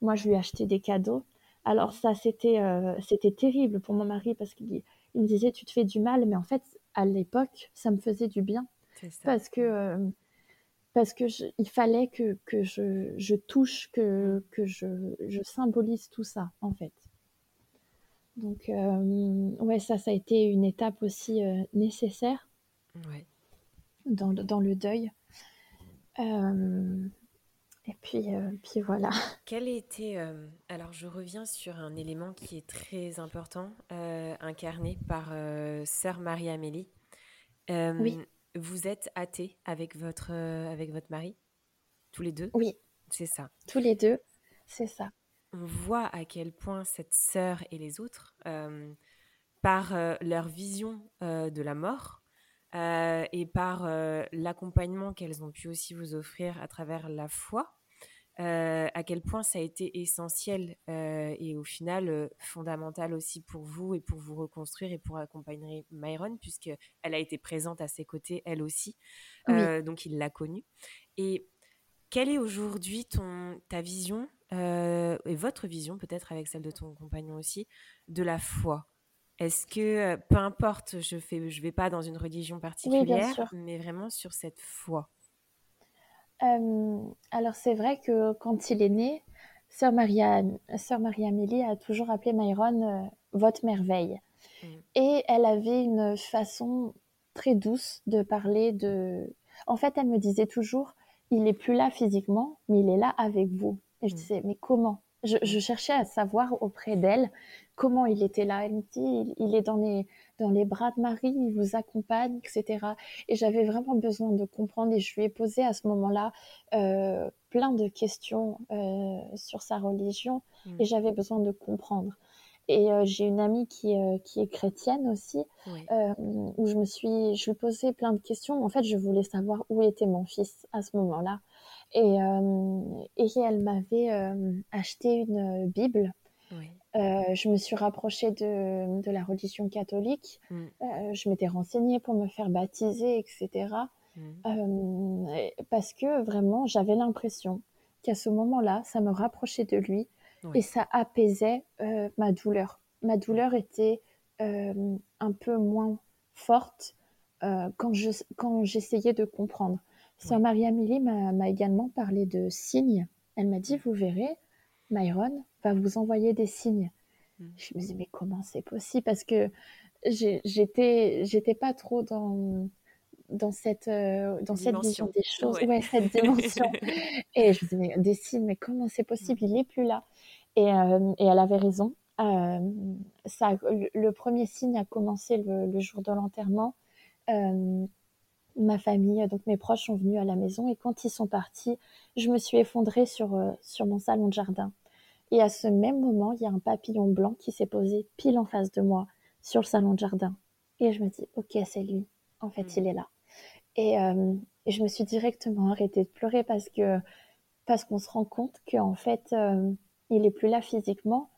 Speaker 2: moi, je lui ai acheté des cadeaux. Alors ça, c'était c'était terrible pour mon mari parce qu'il me disait tu te fais du mal, mais en fait, à l'époque, ça me faisait du bien parce que parce que il fallait que, que je, je, touche, que, que je, je, symbolise tout ça, en fait. Donc, euh, ouais, ça, ça a été une étape aussi euh, nécessaire
Speaker 1: ouais.
Speaker 2: dans, dans, le deuil. Euh, et puis, puis voilà.
Speaker 1: Quel était. alors, je reviens sur un élément qui est très important, incarné par Sœur Marie-Amélie.
Speaker 2: oui.
Speaker 1: Vous êtes athée avec votre, euh, avec votre mari? Tous les deux?
Speaker 2: Oui.
Speaker 1: C'est ça.
Speaker 2: Tous les deux, c'est ça.
Speaker 1: On voit à quel point cette sœur et les autres, euh, par euh, leur vision de la mort et par l'accompagnement qu'elles ont pu aussi vous offrir à travers la foi, euh, à quel point ça a été essentiel euh, et au final euh, fondamental aussi pour vous et pour vous reconstruire et pour accompagner Myron puisque elle a été présente à ses côtés elle aussi donc il l'a connue. Et quelle est aujourd'hui ton ta vision et votre vision peut-être avec celle de ton compagnon aussi de la foi? Est-ce que peu importe je fais je vais pas dans une religion particulière mais vraiment sur cette foi?
Speaker 2: Alors c'est vrai que quand il est né, sœur Maria, sœur Maria Amélie a toujours appelé Myron votre merveille. Mm. Et elle avait une façon très douce de parler de. En fait, elle me disait toujours, il est plus là physiquement, mais il est là avec vous. Et je mm. disais, mais comment? Je, cherchais à savoir auprès d'elle comment il était là. Elle me dit, il, est dans les, dans les bras de Marie, il vous accompagne, etc. Et j'avais vraiment besoin de comprendre et je lui ai posé à ce moment-là euh, plein de questions euh, sur sa religion mm. et j'avais besoin de comprendre. Et euh, j'ai une amie qui, qui est chrétienne aussi, où je me suis, je lui posais plein de questions. En fait, je voulais savoir où était mon fils à ce moment-là. Et, et elle m'avait acheté une Bible. Je me suis rapprochée de, de la religion catholique. Mm. je m'étais renseignée pour me faire baptiser, etc. Mm. parce que vraiment, j'avais l'impression qu'à ce moment-là, ça me rapprochait de lui et ça apaisait euh, ma douleur. Ma douleur était euh, un peu moins forte euh, quand, je, quand j'essayais de comprendre. Sœur Marie-Amélie m'a, également parlé de signes. Elle m'a dit, vous verrez, Myron va vous envoyer des signes. Mm. Je me disais, mais comment c'est possible? Parce que j'étais, j'étais pas trop dans, dans cette, dans cette vision des choses, ouais. cette dimension. et je me disais, des signes, mais comment c'est possible? Il n'est plus là. Euh, et, elle avait raison. Euh, ça, le, premier signe a commencé le, jour de l'enterrement. Euh, ma famille, donc mes proches sont venus à la maison et quand ils sont partis, je me suis effondrée sur, sur mon salon de jardin. Et à ce même moment, il y a un papillon blanc qui s'est posé pile en face de moi sur le salon de jardin. Et je me dis, ok, c'est lui. En fait, hmm. il est là. Et, je me suis directement arrêtée de pleurer parce que parce qu'on se rend compte qu'en fait, il est plus là physiquement,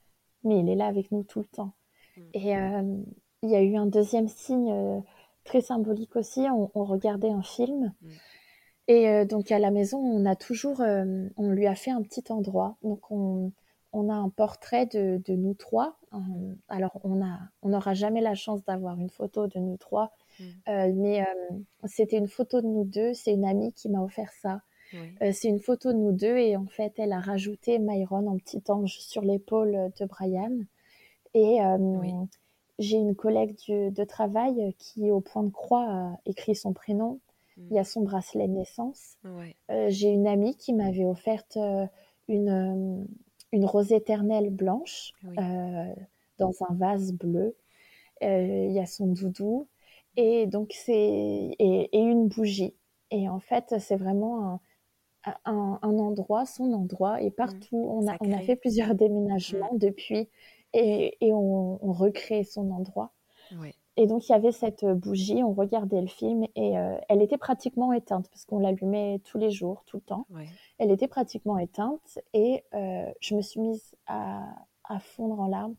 Speaker 2: mais il est là avec nous tout le temps. Mm. Et euh, il y a eu un deuxième signe euh, très symbolique aussi. On, regardait un film. Mm. Et euh, donc à la maison, on a toujours, on lui a fait un petit endroit. Donc on, a un portrait de, nous trois. alors on a, on n'aura jamais la chance d'avoir une photo de nous trois, mm. mais c'était une photo de nous deux. C'est une amie qui m'a offert ça. Euh, c'est une photo de nous deux et en fait, elle a rajouté Myron en petit ange sur l'épaule de Brian. Et euh, j'ai une collègue de travail qui, au point de croix, a écrit son prénom. Mm. Il y a son bracelet de naissance. Euh, j'ai une amie qui m'avait offerte une, une rose éternelle blanche dans un vase bleu. Il y a son doudou et donc c'est et, et, une bougie. Et en fait, c'est vraiment un, un, endroit, son endroit, et mmh. partout, on, a, on a fait plusieurs déménagements mmh. depuis, et, et on, recrée son endroit. Et donc, il y avait cette bougie, on regardait le film, et euh, elle était pratiquement éteinte, parce qu'on l'allumait tous les jours, tout le temps. Elle était pratiquement éteinte, et euh, je me suis mise à, à, fondre en larmes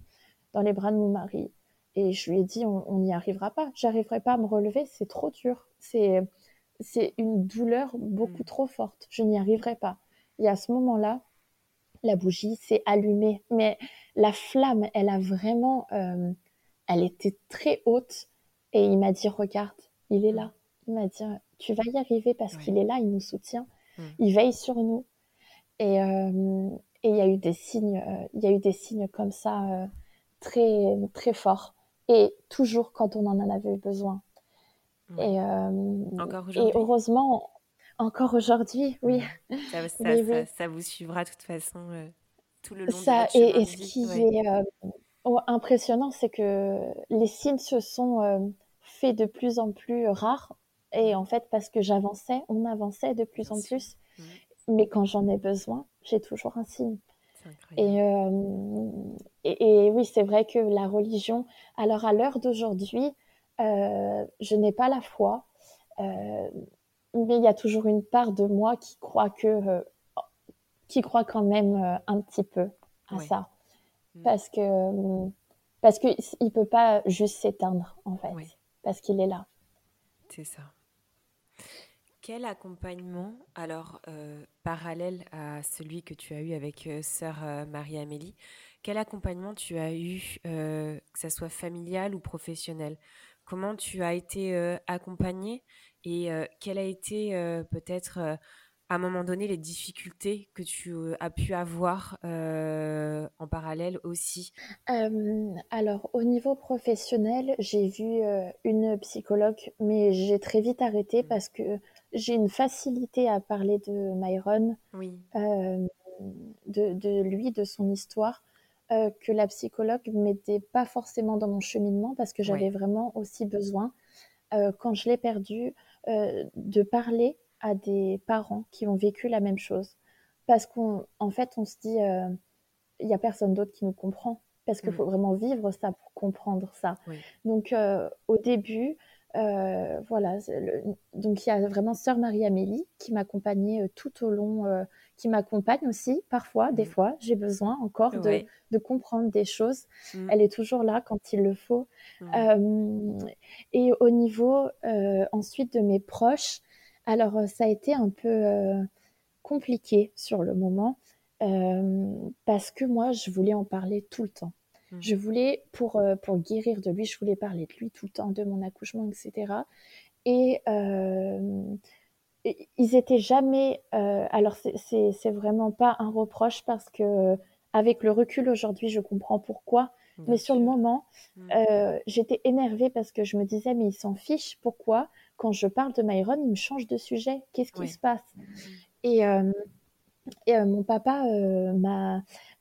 Speaker 2: dans les bras de mon mari. Et je lui ai dit, on n'y arrivera pas, j'arriverai pas à me relever, c'est trop dur. C'est c'est une douleur beaucoup mm. trop forte. Je n'y arriverai pas. Et à ce moment-là, la bougie s'est allumée, mais la flamme, elle a vraiment, euh, elle était très haute. Et il m'a dit, regarde, il est là. Il m'a dit, tu vas y arriver parce qu'il est là, il nous soutient, mm. il veille sur nous. Et euh, et il y a eu des signes, euh, il y a eu des signes comme ça très très forts. Et toujours quand on en avait besoin. Et,
Speaker 1: encore
Speaker 2: et heureusement, encore aujourd'hui, oui.
Speaker 1: Ça, ça, ça, vous suivra de toute façon tout le long de
Speaker 2: et, et ce qui est impressionnant, c'est que les signes se sont faits de plus en plus rares. Et en fait, parce que j'avançais, on avançait de plus en plus. Mais quand j'en ai besoin, j'ai toujours un signe. Et, et, et, oui, c'est vrai que la religion, alors à l'heure d'aujourd'hui, euh, je n'ai pas la foi, euh, mais il y a toujours une part de moi qui croit que, euh, qui croit quand même un petit peu à ça, mm. parce que parce que il peut pas juste s'éteindre en fait, parce qu'il est là.
Speaker 1: C'est ça. Quel accompagnement, alors parallèle à celui que tu as eu avec sœur Marie-Amélie, quel accompagnement tu as eu, que ce soit familial ou professionnel? Comment tu as été accompagnée? Et quel a été peut-être à un moment donné les difficultés que tu as pu avoir en parallèle aussi?
Speaker 2: Alors, au niveau professionnel, j'ai vu une psychologue, mais j'ai très vite arrêté mmh. parce que j'ai une facilité à parler de Myron,
Speaker 1: oui.
Speaker 2: de, de, lui, de son histoire. que la psychologue m'était pas forcément dans mon cheminement parce que j'avais vraiment aussi besoin, quand je l'ai perdu, de parler à des parents qui ont vécu la même chose. Parce qu'en fait, on se dit, euh, il y n'y a personne d'autre qui nous comprend. Parce qu'il mm. faut vraiment vivre ça pour comprendre ça. Donc, euh, au début, euh, voilà, donc il y a vraiment sœur Marie-Amélie qui m'accompagnait tout au long, qui m'accompagne aussi parfois, des mm. fois, j'ai besoin encore de, de, comprendre des choses. Mm. Elle est toujours là quand il le faut. et au niveau ensuite de mes proches, alors, euh, ça a été un peu euh, compliqué sur le moment euh, parce que moi, je voulais en parler tout le temps. Mmh. Je voulais, pour, pour guérir de lui, je voulais parler de lui tout le temps, de mon accouchement, etc. Et ils étaient jamais. alors, c'est vraiment pas un reproche parce que, avec le recul aujourd'hui, je comprends pourquoi. mais sur le moment, mmh. j'étais énervée parce que je me disais, mais ils s'en fichent. Pourquoi quand je parle de Myron, il me change de sujet. Qu'est-ce qui se passe? Et, euh, euh, mon papa, euh,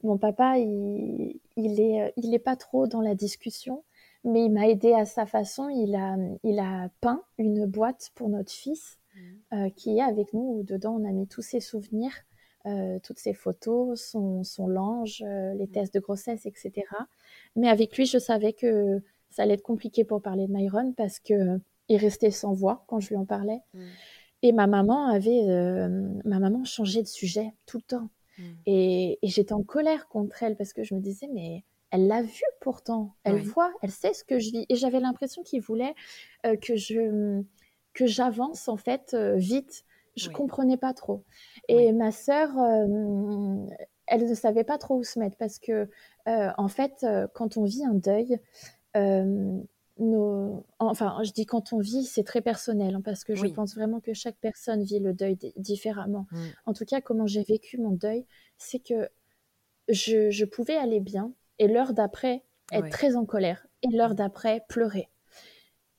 Speaker 2: mon papa, il, il est, il est pas trop dans la discussion, mais il m'a aidé à sa façon. Il a, il a peint une boîte pour notre fils mmh. qui est avec nous. Où dedans, on a mis tous ses souvenirs. toutes ses photos, son, son linge, les mmh. tests de grossesse, etc. Mais avec lui, je savais que ça allait être compliqué pour parler de Myron parce que il restait sans voix quand je lui en parlais. Mm. Et ma maman avait, euh, ma maman changeait de sujet tout le temps. Mm. Et, j'étais en colère contre elle parce que je me disais, mais elle l'a vu pourtant, elle voit, elle sait ce que je vis. Et j'avais l'impression qu'il voulait euh, que je que j'avance en fait euh, vite. Je comprenais pas trop. Et ma sœur, elle ne savait pas trop où se mettre parce que en fait, quand on vit un deuil, enfin, je dis quand on vit, c'est très personnel, hein, parce que je pense vraiment que chaque personne vit le deuil différemment. Mm. En tout cas, comment j'ai vécu mon deuil, c'est que je, pouvais aller bien, et l'heure d'après, être très en colère, et l'heure mm. d'après, pleurer.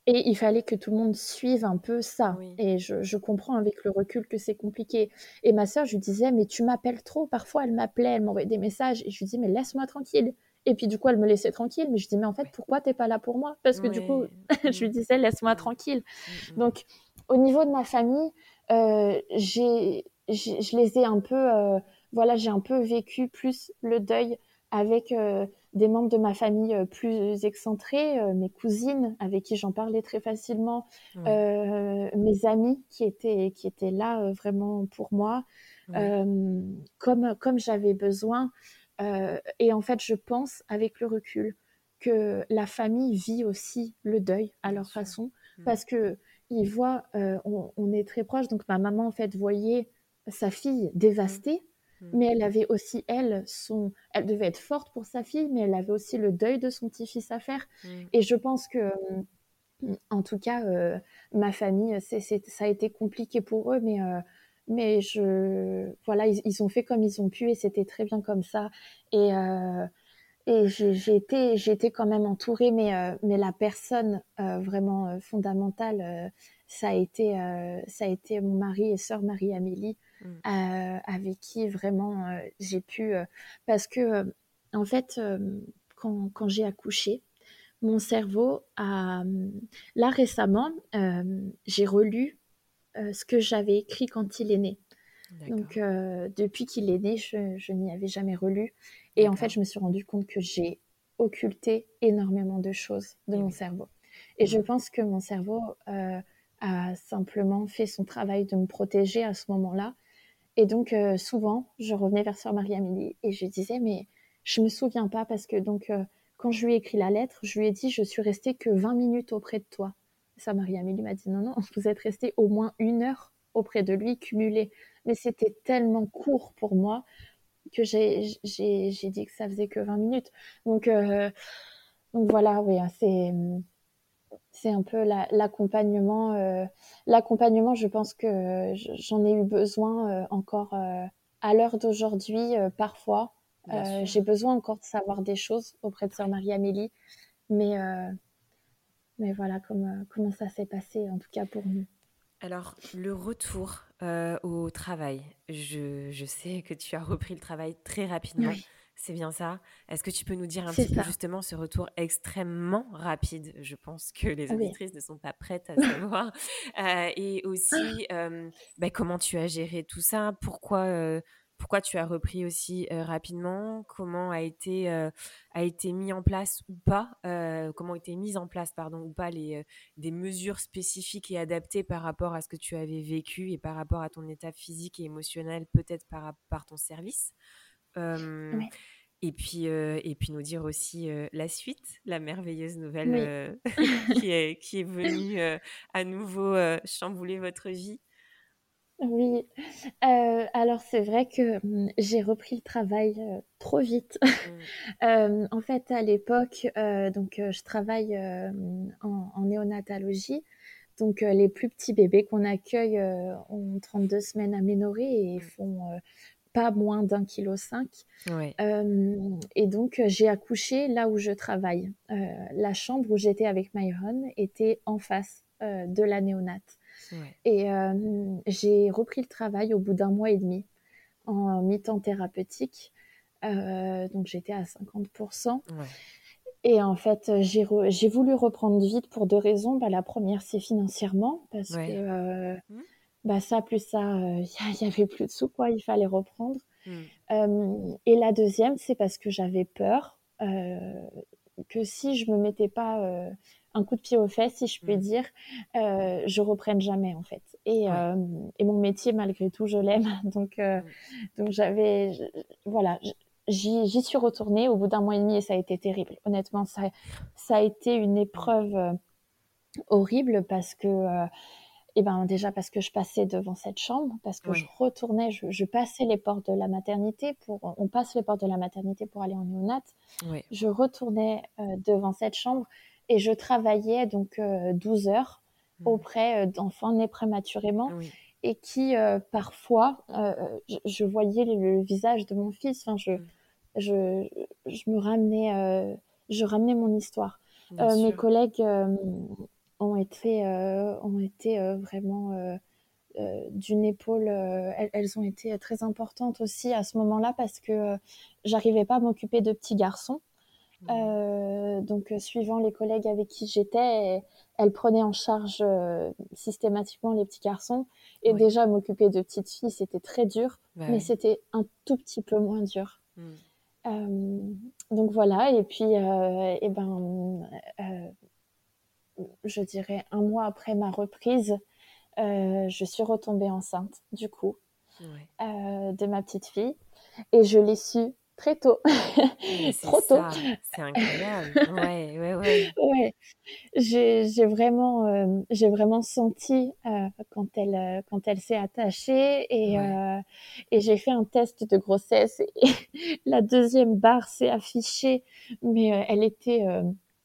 Speaker 2: Et il fallait que tout le monde suive un peu ça. Et je, comprends avec le recul que c'est compliqué. Et ma sœur, je lui disais, mais tu m'appelles trop. Parfois, elle m'appelait, elle m'envoyait des messages. Et je lui dis, mais laisse-moi tranquille. Et puis du coup, elle me laissait tranquille. Mais je dis, mais en fait, pourquoi t'es pas là pour moi? Parce que du coup, je lui disais, laisse-moi tranquille. Mm, mm. Donc, au niveau de ma famille, euh, j'ai, je les ai un peu, euh, voilà, j'ai un peu vécu plus le deuil avec euh, des membres de ma famille plus excentrés, mes cousines avec qui j'en parlais très facilement, mes amis qui étaient, qui étaient là vraiment pour moi, comme, comme j'avais besoin. Euh, et en fait, je pense avec le recul que la famille vit aussi le deuil à leur façon, mmh. parce que ils voient, euh, on, est très proches. Donc ma maman en fait voyait sa fille dévastée, mmh. mais elle avait aussi elle son, elle devait être forte pour sa fille, mais elle avait aussi le deuil de son petit-fils à faire. Mmh. Et je pense que en tout cas, euh, ma famille, ça a été compliqué pour eux, mais mais je voilà ils, ont fait comme ils ont pu et c'était très bien comme ça et euh, et j'ai été été quand même entourée mais euh, mais la personne euh, vraiment fondamentale ça a été ça a été mon mari et sœur Marie Amélie mmh. avec qui vraiment j'ai pu parce que en fait quand, quand j'ai accouché mon cerveau a là récemment j'ai relu euh, ce que j'avais écrit quand il est né. Donc, euh, depuis qu'il est né, je, n'y avais jamais relu. Et en fait, je me suis rendu compte que j'ai occulté énormément de choses de mon cerveau. Et je pense que mon cerveau euh, a simplement fait son travail de me protéger à ce moment-là. Et donc, souvent, je revenais vers Sœur Marie-Amélie et je disais, mais je me souviens pas parce que donc, quand je lui ai écrit la lettre, je lui ai dit, je suis restée que 20 minutes auprès de toi. Ça, Marie-Amélie m'a dit non, non, vous êtes resté au moins une heure auprès de lui, cumulé. Mais c'était tellement court pour moi que j'ai dit que ça faisait que 20 minutes. Donc, euh, donc voilà, oui, hein, c'est c'est un peu l'accompagnement. l'accompagnement, je pense que j'en ai eu besoin encore à l'heure d'aujourd'hui, parfois. J'ai besoin encore de savoir des choses auprès de sœur Marie-Amélie, mais, mais voilà comment, comment ça s'est passé, en tout cas pour nous.
Speaker 1: Alors, le retour au travail, je, je, sais que tu as repris le travail très rapidement. C'est bien ça. Est-ce que tu peux nous dire un petit peu justement ce retour extrêmement rapide? Je pense que les auditrices ne sont pas prêtes à savoir. Euh, et aussi, euh, bah, comment tu as géré tout ça? Pourquoi euh, pourquoi tu as repris aussi rapidement? Comment a été, a été mis en place ou pas Comment ont été mises en place, pardon, ou pas les, des mesures spécifiques et adaptées par rapport à ce que tu avais vécu et par rapport à ton état physique et émotionnel, peut-être par, par ton service? Et puis, et puis nous dire aussi la suite, la merveilleuse nouvelle qui, est, qui est venue à nouveau chambouler votre vie.
Speaker 2: Oui, alors c'est vrai que mmh, j'ai repris le travail trop vite. Mmh. en fait, à l'époque, donc je travaille en, en, néonatologie. Donc les plus petits bébés qu'on accueille ont 32 semaines à ménorer et mmh. font pas moins d'un kilo cinq. Euh, et donc, j'ai accouché là où je travaille. Euh, la chambre où j'étais avec Myron était en face euh, de la néonate. Et j'ai repris le travail au bout d'un mois et demi en mi-temps thérapeutique. donc, j'étais à 50%. Et en fait, j'ai voulu reprendre vite pour deux raisons. Bah, la première, c'est financièrement, parce que mmh bah ça plus ça, il euh, y, avait plus de sous quoi, il fallait reprendre. Euh, et la deuxième, c'est parce que j'avais peur euh, que si je me mettais pas un coup de pied aux fesses, si je puis hmm. dire, je reprenne jamais en fait. Et, et mon métier, malgré tout, je l'aime. Donc, hmm. donc j'avais, voilà, j'y suis retournée au bout d'un mois et demi et ça a été terrible. Honnêtement, ça, ça a été une épreuve horrible parce que et ben déjà parce que je passais devant cette chambre, parce que je retournais, je, passais les portes de la maternité pour, on passe les portes de la maternité pour aller en néonat. Je retournais euh, devant cette chambre et je travaillais donc 12 euh, heures mmh. auprès euh, d'enfants nés prématurément et qui parfois, je, voyais le, visage de mon fils. Enfin, je, mmh. je, je, me ramenais, je ramenais mon histoire. mes collègues ont été, euh, ont été euh, vraiment euh, d'une épaule. Elles, ont été très importantes aussi à ce moment-là parce que j'arrivais pas à m'occuper de petits garçons. Mmh. donc, suivant les collègues avec qui j'étais, elles prenaient en charge systématiquement les petits garçons. Et déjà, m'occuper de petites filles, c'était très dur, bah mais c'était un tout petit peu moins dur. Mmh. donc voilà, et puis, et ben, je dirais, un mois après ma reprise, euh, je suis retombée enceinte, du coup, euh, de ma petite fille. Et je l'ai su très tôt. Trop tôt.
Speaker 1: C'est incroyable. ouais, ouais, ouais. ouais.
Speaker 2: J'ai vraiment, euh, j'ai vraiment senti quand elle, quand elle s'est attachée et, et j'ai fait un test de grossesse et la deuxième barre s'est affichée, mais elle était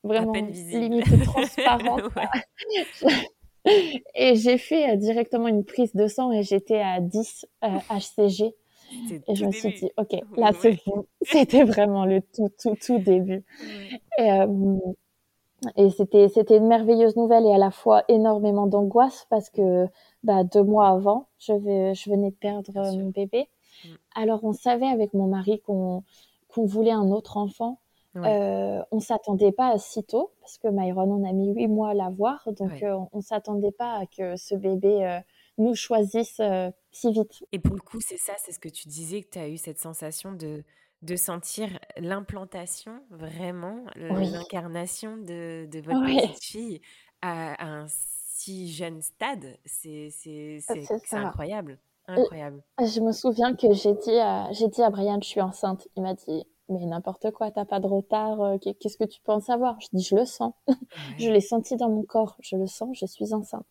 Speaker 2: vraiment limite transparente. et j'ai fait euh, directement une prise de sang et j'étais à 10 HCG. Euh, et je me suis dit, ok, là c'est C'était vraiment le tout, tout, tout début. Et, euh, et c'était, c'était une merveilleuse nouvelle et à la fois énormément d'angoisse parce que bah, deux mois avant, je, vais, je venais de perdre mon bébé. Mm. Alors on savait avec mon mari qu'on, qu'on voulait un autre enfant. Euh, on s'attendait pas à si tôt parce que Myron, on a mis huit mois à l'avoir, donc euh, on, s'attendait pas à que ce bébé euh, nous choisisse si vite.
Speaker 1: Et pour le coup, c'est ça, c'est ce que tu disais, que tu as eu cette sensation de, de sentir l'implantation, vraiment, l'incarnation de, de, votre petite fille à, un si jeune stade. C'est incroyable. Incroyable.
Speaker 2: Je me souviens que j'ai dit, j'ai dit à Brian, je suis enceinte. Il m'a dit, mais n'importe quoi, t'as pas de retard, euh, qu'est-ce que tu peux en savoir Je dis, je le sens. je l'ai senti dans mon corps, je le sens, je suis enceinte.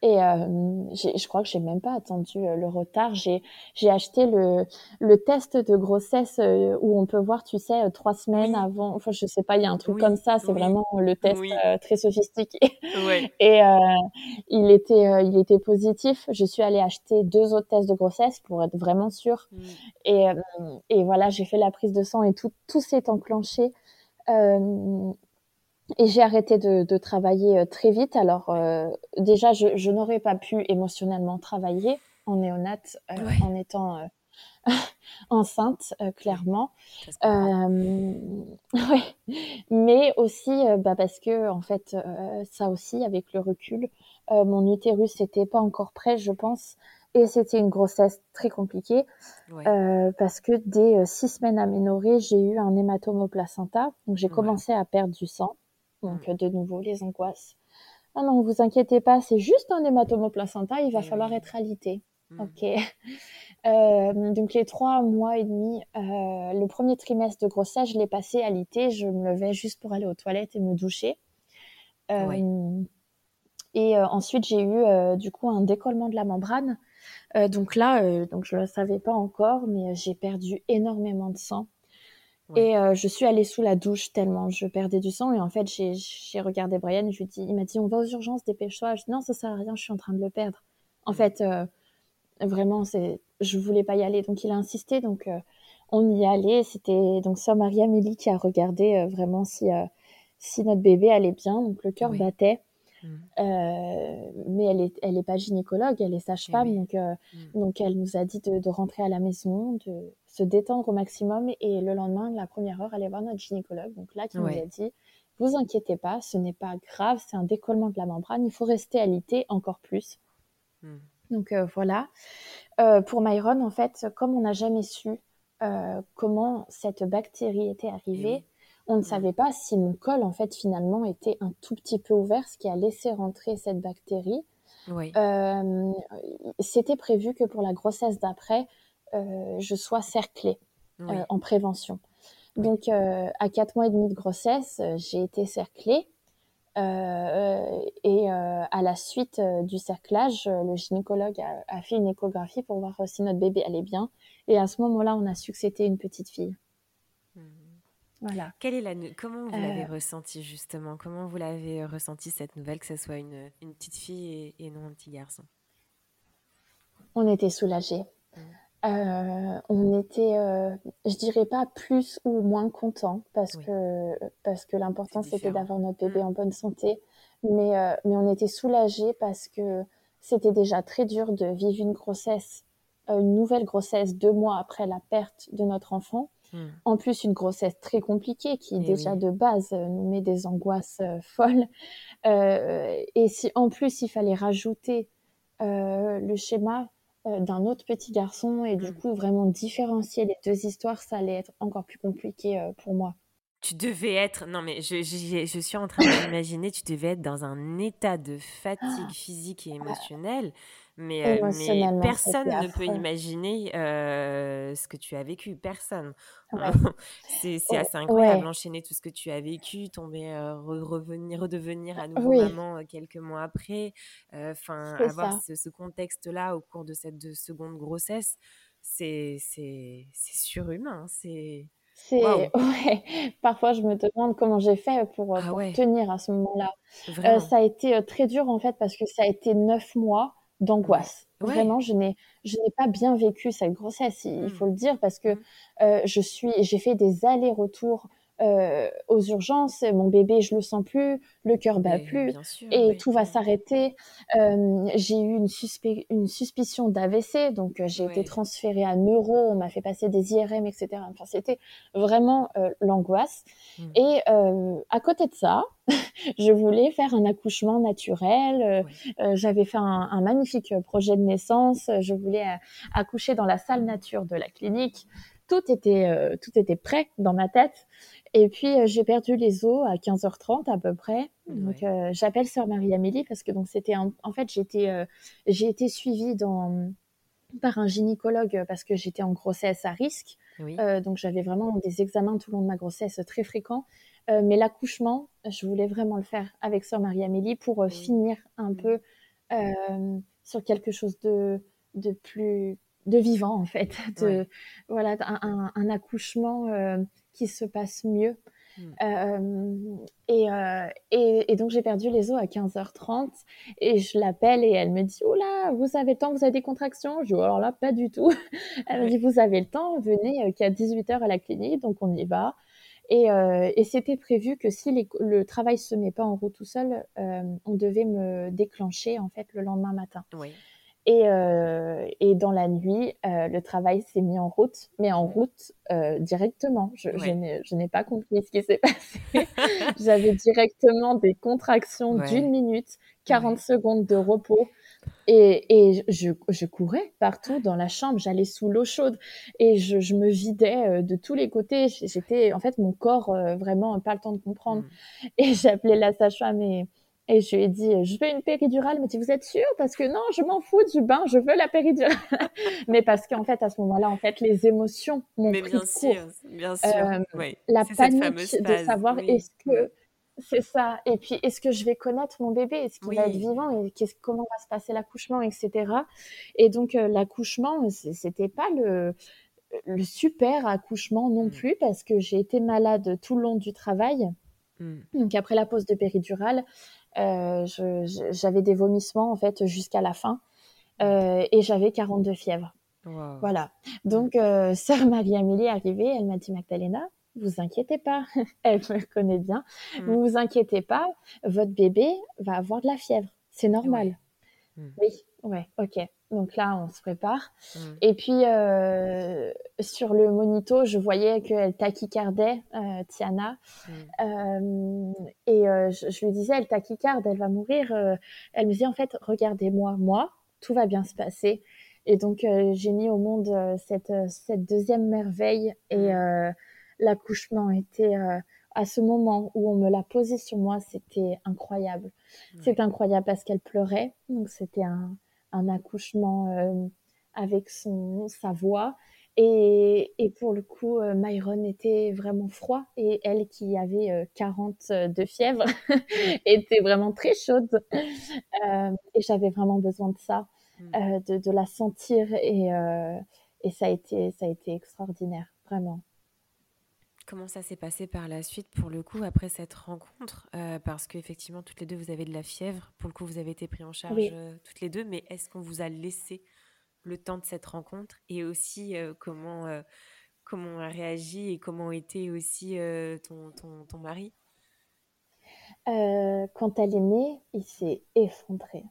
Speaker 2: Et euh, je crois que j'ai même pas attendu euh, le retard. J'ai j'ai acheté le le test de grossesse euh, où on peut voir, tu sais, euh, trois semaines avant. Enfin, je sais pas, il y a un truc comme ça. C'est vraiment le test très sophistiqué. Et il était il était positif. Je suis allée acheter deux autres tests de grossesse pour être vraiment sûre. Mm. Et et voilà, j'ai fait la prise de sang et tout tout s'est enclenché. Euh, et j'ai arrêté de, de, travailler euh, très vite. Alors euh, déjà, je, je n'aurais pas pu émotionnellement travailler en néonate euh, en étant euh, enceinte, clairement. ouais. Mais aussi bah, parce que en fait, ça aussi, avec le recul, mon utérus n'était pas encore prêt, je pense. Et c'était une grossesse très compliquée ouais. parce que dès six semaines aménorrhées, j'ai eu un hématome au placenta. Donc j'ai commencé à perdre du sang. Donc, mm. de nouveau, les angoisses. Ah non, vous inquiétez pas, c'est juste un hématome placenta, il va falloir être alité. Mm. Ok. Euh, donc les trois mois et demi, euh, le premier trimestre de grossesse, je l'ai passé alité. Je me levais juste pour aller aux toilettes et me doucher. Euh, et ensuite, j'ai eu du coup un décollement de la membrane. donc là, donc je ne le savais pas encore, mais j'ai perdu énormément de sang. Et euh, je suis allée sous la douche tellement je perdais du sang. Et en fait, j'ai regardé Brian. Je lui dis, il m'a dit, on va aux urgences, dépêche-toi. Je dis, non, ça sert à rien, je suis en train de le perdre. En fait, euh, vraiment, c'est, je voulais pas y aller. Donc, il a insisté. Donc, euh, on y allait. C'était donc sœur Marie-Amélie qui a regardé vraiment si, si notre bébé allait bien. Donc, le cœur battait. Mmh. mais elle est, elle est pas gynécologue, elle est sage-femme, eh donc, mmh. donc elle nous a dit de, de, rentrer à la maison, de, se détendre au maximum et le lendemain, la première heure, aller voir notre gynécologue. Donc là, qui nous a dit, vous inquiétez pas, ce n'est pas grave, c'est un décollement de la membrane, il faut rester alité encore plus. Hmm. Donc euh, voilà. Euh, pour Myron, en fait, comme on n'a jamais su euh, comment cette bactérie était arrivée, on ne savait pas si mon col, en fait, finalement, était un tout petit peu ouvert, ce qui a laissé rentrer cette bactérie. C'était prévu que pour la grossesse d'après, euh, je sois cerclée euh, en prévention. Donc, euh, à quatre mois et demi de grossesse, j'ai été cerclée. et à la suite du cerclage, le gynécologue a, fait une échographie pour voir si notre bébé allait bien. Et à ce moment-là, on a su que c'était une petite fille.
Speaker 1: Voilà. Quelle est la Comment vous l'avez ressenti justement? Comment vous l'avez ressenti cette nouvelle que ce soit une, une petite fille et, et, non un petit garçon?
Speaker 2: On était soulagés. Mmh. Euh, on était, euh, je dirais pas plus ou moins content parce que parce que l'important c'était d'avoir notre bébé mmh. en bonne santé, mais euh, mais on était soulagés parce que c'était déjà très dur de vivre une grossesse, une nouvelle grossesse deux mois après la perte de notre enfant. Mmh. En plus, une grossesse très compliquée qui eh déjà de base nous met des angoisses folles. et si en plus il fallait rajouter le schéma euh, d'un autre petit garçon et du mmh. coup vraiment différencier les deux histoires, ça allait être encore plus compliqué euh, pour moi.
Speaker 1: Tu devais être, non mais je, je, suis en train d'imaginer, tu devais être dans un état de fatigue physique et émotionnelle, mais, euh, mais personne ne peut imaginer ce que tu as vécu, personne. c'est assez incroyable, enchaîner tout ce que tu as vécu, tomber, revenir, redevenir à nouveau maman quelques mois après, enfin avoir ce, ce contexte-là au cours de cette seconde grossesse, c'est surhumain, c'est
Speaker 2: c'est ouais. Parfois, je me demande comment j'ai fait pour, ah tenir à ce moment-là. Euh, ça a été très dur en fait parce que ça a été neuf mois d'angoisse. Vraiment, je n'ai je n'ai pas bien vécu cette grossesse, il, mmh. faut le dire, parce que mmh. euh, je suis j'ai fait des allers-retours euh, aux urgences, mon bébé, je le sens plus, le cœur bat plus, et tout va s'arrêter. Euh, j'ai eu une, une suspicion d'AVC, donc euh, j'ai été transférée à Neuro, on m'a fait passer des IRM, etc. Enfin, c'était vraiment euh, l'angoisse. Mmh. Et à côté de ça, je voulais faire un accouchement naturel. J'avais fait un, un, magnifique projet de naissance. Je voulais accoucher dans la salle nature de la clinique tout était tout était prêt dans ma tête et puis, euh, j'ai perdu les os à 15h30 à peu près. Donc, euh, j'appelle sœur Marie-Amélie parce que donc c'était en fait j'étais euh, j'ai été suivie dans par un gynécologue parce que j'étais en grossesse à risque. donc, j'avais vraiment des examens tout le long de ma grossesse très fréquents. mais l'accouchement, je voulais vraiment le faire avec sœur Marie-Amélie pour finir un peu sur quelque chose de, de plus de vivant en fait, de voilà un, un, accouchement qui se passe mieux. Hmm. Euh, euh, et, et, donc j'ai perdu les os à 15h30 et je l'appelle et elle me dit oh là vous avez le temps vous avez des contractions? Je dis oh, alors là pas du tout elle me dit vous avez le temps venez euh, qu'à 18h à la clinique donc on y va et, et c'était prévu que si le travail se met pas en route tout seul on devait me déclencher en fait le lendemain matin oui. Et, euh, et, dans la nuit, euh, le travail s'est mis en route, mais en route euh, directement. Je, je n'ai pas compris ce qui s'est passé. J'avais directement des contractions d'une minute, 40 secondes de repos. Et, et je, je, courais partout dans la chambre, j'allais sous l'eau chaude et je, je, me vidais de tous les côtés. J'étais, en fait, mon corps euh, vraiment pas le temps de comprendre. Mm. Et j'appelais la sage-femme et, et je lui ai dit, je veux une péridurale. Mais dit, vous êtes sûr? Parce que non, je m'en fous du bain, je veux la péridurale. mais parce qu'en fait, à ce moment-là, en fait, les émotions m'ont pris bien sûr, bien sûr. Euh, oui, la panique de savoir est-ce que c'est ça. Et puis, est-ce que je vais connaître mon bébé? Est-ce qu'il va être vivant? Et comment va se passer l'accouchement, etc. Et donc, euh, l'accouchement, c'était pas le le super accouchement non mmh. plus parce que j'ai été malade tout le long du travail. Mmh. Donc après la pause de péridurale, j'avais des vomissements en fait jusqu'à la fin euh, et j'avais 42 fièvres. Voilà. Donc, euh, sœur Marie-Amélie est arrivée, elle m'a dit Magdalena, vous inquiétez pas, elle me connaît bien, mm. vous vous inquiétez pas, votre bébé va avoir de la fièvre, c'est normal. Mm. Oui, ouais, ok. Donc là, on se prépare. Mm. Et puis, euh, sur le monito, je voyais qu'elle tachycardait, euh, Tiana. Mm. Euh, et euh, je, je, lui disais, elle tachycarde, elle va mourir. Euh, elle me disait, en fait, regardez-moi, moi, tout va bien se passer. Et donc, euh, j'ai mis au monde cette, cette deuxième merveille. Et mm. l'accouchement était, à ce moment où on me l'a posé sur moi, c'était incroyable. C'était incroyable parce qu'elle pleurait. Donc, c'était un un accouchement euh, avec son, sa voix. Et, et, pour le coup, euh, Myron était vraiment froid et elle qui avait 40 euh, de fièvre était vraiment très chaude. et j'avais vraiment besoin de ça, mm. de, de, la sentir et, et ça, a été, ça a été extraordinaire, vraiment.
Speaker 1: Comment ça s'est passé par la suite pour le coup après cette rencontre euh, Parce qu'effectivement, toutes les deux, vous avez de la fièvre. Pour le coup, vous avez été pris en charge euh, toutes les deux. Mais est-ce qu'on vous a laissé le temps de cette rencontre? Et aussi, euh, comment, comment a réagi et comment était aussi ton, ton, ton, mari?
Speaker 2: Quand elle est née, il s'est effondré.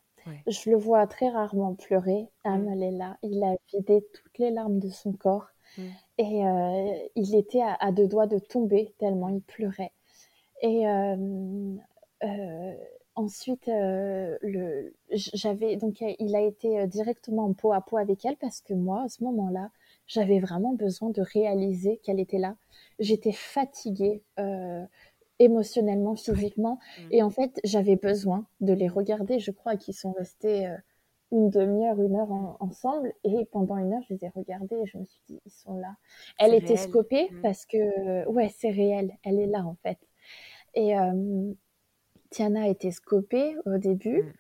Speaker 2: Je le vois très rarement pleurer. Am, elle est là. Il a vidé toutes les larmes de son corps. Mmh. Et euh, il était à, deux doigts de tomber tellement il pleurait. Et euh, euh, ensuite, le, j'avais donc il a été directement en peau à peau avec elle parce que moi, à ce moment-là, j'avais vraiment besoin de réaliser qu'elle était là. J'étais fatiguée émotionnellement, physiquement, mmh. et en fait, j'avais besoin de les regarder. Je crois qu'ils sont restés une demi-heure, une heure ensemble. Et pendant une heure, je les ai regardés et je me suis dit, ils sont là. Elle était scopée mm. parce que, ouais, c'est réel. Elle est là, en fait. Et euh, Tiana était scopée au début. Mm.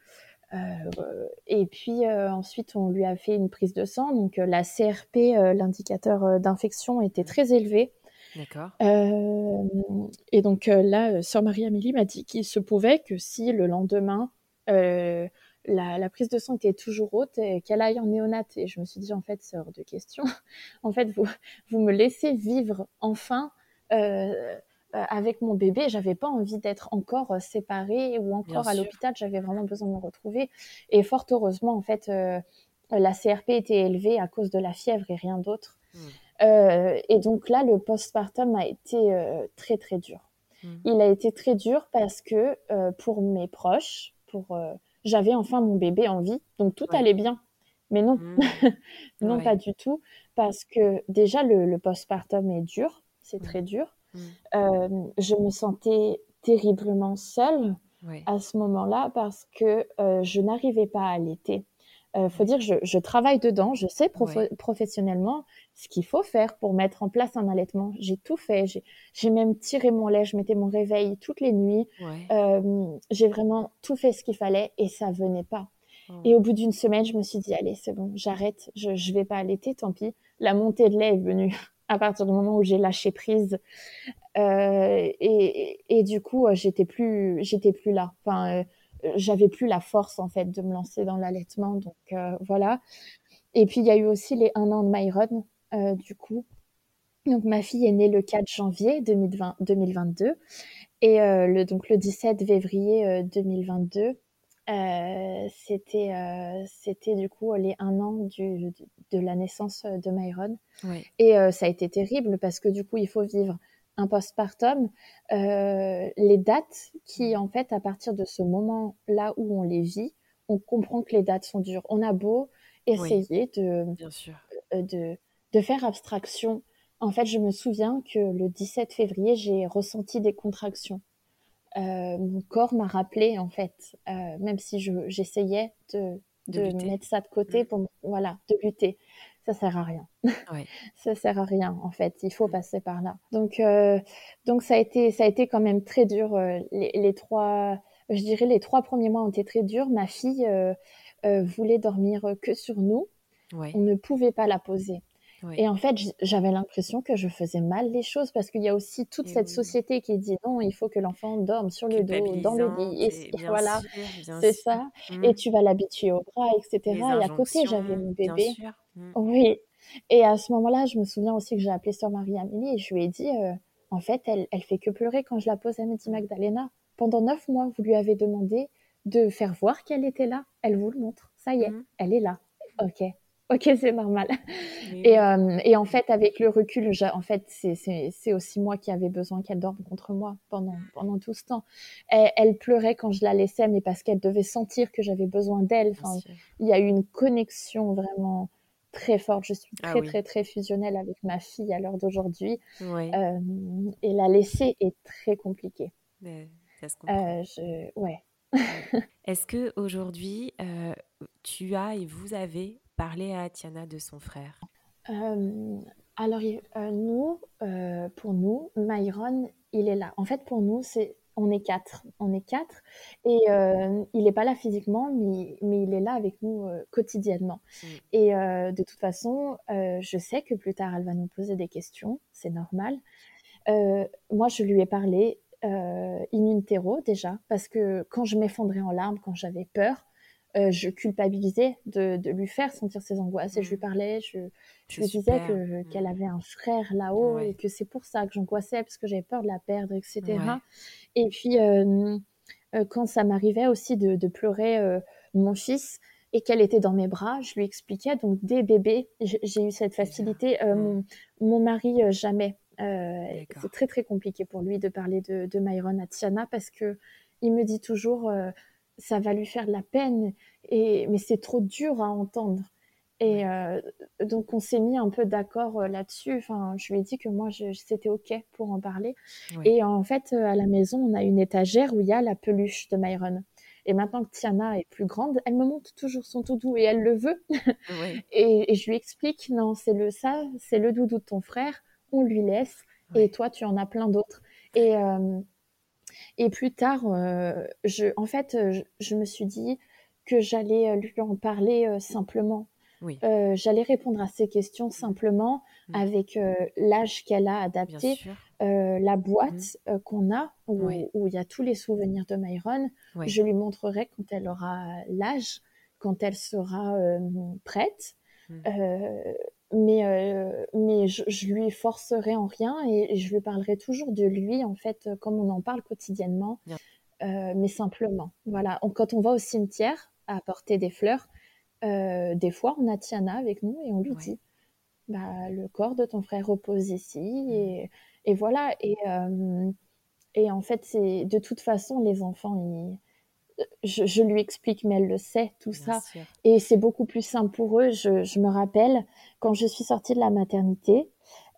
Speaker 2: Euh, et puis euh, ensuite, on lui a fait une prise de sang. Donc la CRP, l'indicateur d'infection, était mm. très élevé. D'accord. et donc là, sœur Marie-Amélie m'a dit qu'il se pouvait que si le lendemain, la, prise de sang était toujours haute et qu'elle aille en néonate. Et je me suis dit, en fait, c'est hors de question. en fait, vous, vous me laissez vivre enfin euh, avec mon bébé. J'avais pas envie d'être encore séparée ou encore à l'hôpital. J'avais vraiment besoin de me retrouver. Et fort heureusement, en fait, euh, la CRP était élevée à cause de la fièvre et rien d'autre. Hmm. Euh, et donc là, le postpartum a été très, très dur. Hmm. Il a été très dur parce que pour mes proches, pour j'avais enfin mon bébé en vie, donc tout allait bien. Mais non, mmh. non pas du tout, parce que déjà le, postpartum est dur, c'est très mmh. dur. Mmh. Euh, je me sentais terriblement seule à ce moment-là parce que euh, je n'arrivais pas à allaiter. Euh, faut dire, je, je, travaille dedans, je sais professionnellement ce qu'il faut faire pour mettre en place un allaitement. J'ai tout fait. J'ai même tiré mon lait, je mettais mon réveil toutes les nuits. Euh, j'ai vraiment tout fait ce qu'il fallait et ça venait pas. Et au bout d'une semaine, je me suis dit, allez, c'est bon, j'arrête, je ne vais pas allaiter, tant pis. La montée de lait est venue à partir du moment où j'ai lâché prise. Euh, et, et, du coup, j'étais plus, j'étais plus là. Enfin, j'avais plus la force en fait de me lancer dans l'allaitement. Donc voilà. Et puis il y a eu aussi les un an de Myron, du coup. Donc ma fille est née le 4 janvier 2020, 2022 et le donc le 17 février 2022 euh, c'était euh, c'était du coup les un an du, de la naissance de Myron. Et euh, ça a été terrible parce que du coup, il faut vivre un postpartum. les dates qui, en fait, à partir de ce moment-là où on les vit, on comprend que les dates sont dures. On a beau essayer de, de, de faire abstraction. En fait, je me souviens que le 17 février, j'ai ressenti des contractions. Euh, mon corps m'a rappelé en fait, euh, même si j'essayais de, de, mettre ça de côté mm. pour voilà de lutter, ça sert à rien. Ouais. ça sert à rien en fait. Il faut mm. passer par là. Donc euh, donc ça a été ça a été quand même très dur. Les, les, trois, je dirais les trois premiers mois ont été très durs. Ma fille voulait dormir que sur nous. On ne pouvait pas la poser. Et en fait, j'avais l'impression que je faisais mal les choses parce qu'il y a aussi toute cette société qui dit non, il faut que l'enfant dorme sur le dos, dans le lit. Et, voilà, c'est ça. Mmh. Et tu vas l'habituer au bras, etc. et à côté, j'avais mon bébé. Mmh. Oui. Et à ce moment-là, je me souviens aussi que j'ai appelé sur Marie-Amélie et je lui ai dit, euh, en fait, elle, elle fait que pleurer quand je la pose. Elle me dit, Magdalena, pendant neuf mois, vous lui avez demandé de faire voir qu'elle était là. Elle vous le montre. Ça y est, mmh. elle est là. Ok, Ok, c'est normal. Et, euh, et, en fait, avec le recul, en fait, c'est aussi moi qui avais besoin qu'elle dorme contre moi pendant, pendant tout ce temps. Elle, pleurait quand je la laissais, mais parce qu'elle devait sentir que j'avais besoin d'elle. Enfin, il y a eu une connexion vraiment très forte. Je suis ah très, très, très fusionnelle avec ma fille à l'heure d'aujourd'hui. Euh, et la laisser est très compliqué. ça se euh, je... Ouais.
Speaker 1: Est-ce que aujourd'hui, euh, tu as et vous avez parler à Tiana de son frère
Speaker 2: euh, Alors, euh, nous, euh, pour nous, Myron, il est là. En fait, pour nous, c'est on est quatre. On est quatre. Et il n'est pas là physiquement, mais, mais, il est là avec nous quotidiennement. Mm. Et de toute façon, je sais que plus tard, elle va nous poser des questions. C'est normal. moi, je lui ai parlé in utero déjà, parce que quand je m'effondrais en larmes, quand j'avais peur, euh, je culpabilisais de, lui faire sentir ses angoisses. Et je lui mmh. parlais, je, lui disais mmh. qu'elle avait un frère là-haut et que c'est pour ça que j'angoissais parce que j'avais peur de la perdre, etc. Et puis, euh, euh, quand ça m'arrivait aussi de, pleurer mon fils et qu'elle était dans mes bras, je lui expliquais. Donc, dès bébé, j'ai eu cette facilité. Mmh. Mon, mari, jamais. c'est très, très compliqué pour lui de parler de, de Myron à Tiana parce que il me dit toujours ça va lui faire de la peine, et, mais c'est trop dur à entendre. Et euh, donc on s'est mis un peu d'accord euh, là-dessus. Enfin, je lui ai dit que moi c'était ok pour en parler. Et en fait, euh, à la maison, on a une étagère où il y a la peluche de Myron. Et maintenant que Tiana est plus grande, elle me montre toujours son doudou et elle le veut. et, je lui explique non, c'est le ça, c'est le doudou de ton frère. On lui laisse. Et toi, tu en as plein d'autres. Et et plus tard, euh, je, en fait, euh, je, me suis dit que j'allais euh, lui en parler simplement. j'allais répondre à ses questions simplement mmh. avec l'âge qu'elle a adapté, la boîte mmh. qu'on a où, il y a tous les souvenirs de Myron. Je lui montrerai quand elle aura l'âge, quand elle sera prête. Mmh mais, euh, mais je, je, lui forcerai en rien et, je lui parlerai toujours de lui, en fait, comme on en parle quotidiennement, euh, mais simplement. Voilà, quand on va au cimetière à apporter des fleurs, euh, des fois, on a Tiana avec nous et on lui dit bah, le corps de ton frère repose ici, mmh. et, et voilà. Et, et en fait, c'est de toute façon, les enfants, ils je, lui explique, mais elle le sait, tout ça. Et c'est beaucoup plus simple pour eux. Je, me rappelle, quand je suis sortie de la maternité,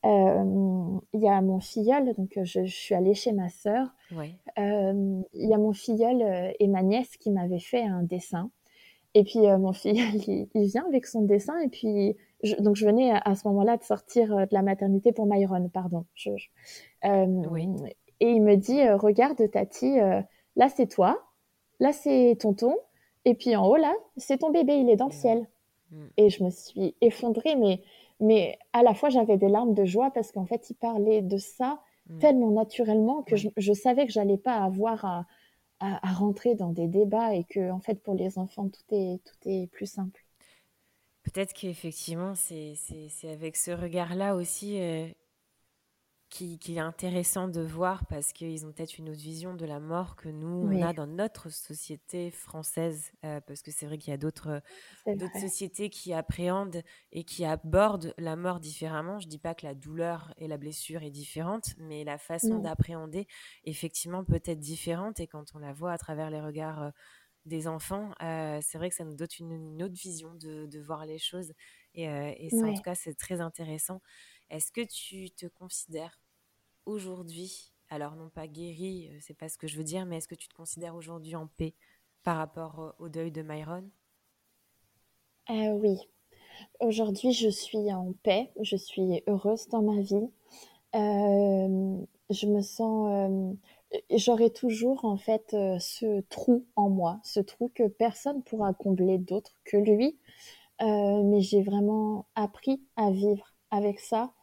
Speaker 2: euh, il y a mon filleul, donc je, suis allée chez ma sœur. Euh, il y a mon filleul euh, et ma nièce qui m'avaient fait un dessin. Et puis mon filleul, il, vient avec son dessin et puis donc je venais à, ce moment-là de sortir de la maternité pour Myron, pardon. Et il me dit, regarde Tati, là c'est toi, là c'est tonton, Et puis en haut, là, c'est ton bébé, il est dans le mmh. ciel. Mmh. Et je me suis effondrée, mais, mais à la fois, j'avais des larmes de joie parce qu'en fait, il parlait de ça mmh. tellement naturellement que je, savais que j'allais pas avoir à, à, rentrer dans des débats et que, en fait, pour les enfants, tout est, tout est plus simple.
Speaker 1: Peut-être qu'effectivement, c'est avec ce regard-là aussi euh, qui, est intéressant de voir parce qu'ils ont peut-être une autre vision de la mort que nous, on a dans notre société française. Euh, parce que c'est vrai qu'il y a d'autres sociétés qui appréhendent et qui abordent la mort différemment. Je dis pas que la douleur et la blessure est différente, mais la façon d'appréhender, effectivement, peut être différente. Et quand on la voit à travers les regards euh, des enfants, euh, c'est vrai que ça nous donne une, autre vision de, voir les choses. Et, et ça, en tout cas, c'est très intéressant. Est-ce que tu te considères aujourd'hui, alors non pas guéri, euh, c'est pas ce que je veux dire, mais est-ce que tu te considères aujourd'hui en paix par rapport au deuil de Myron?
Speaker 2: Euh, Oui. Aujourd'hui, je suis en paix, je suis heureuse dans ma vie. Euh, je me sens. J'aurai toujours en fait ce trou en moi, ce trou que personne pourra combler d'autre que lui. mais j'ai vraiment appris à vivre avec ça euh, euh,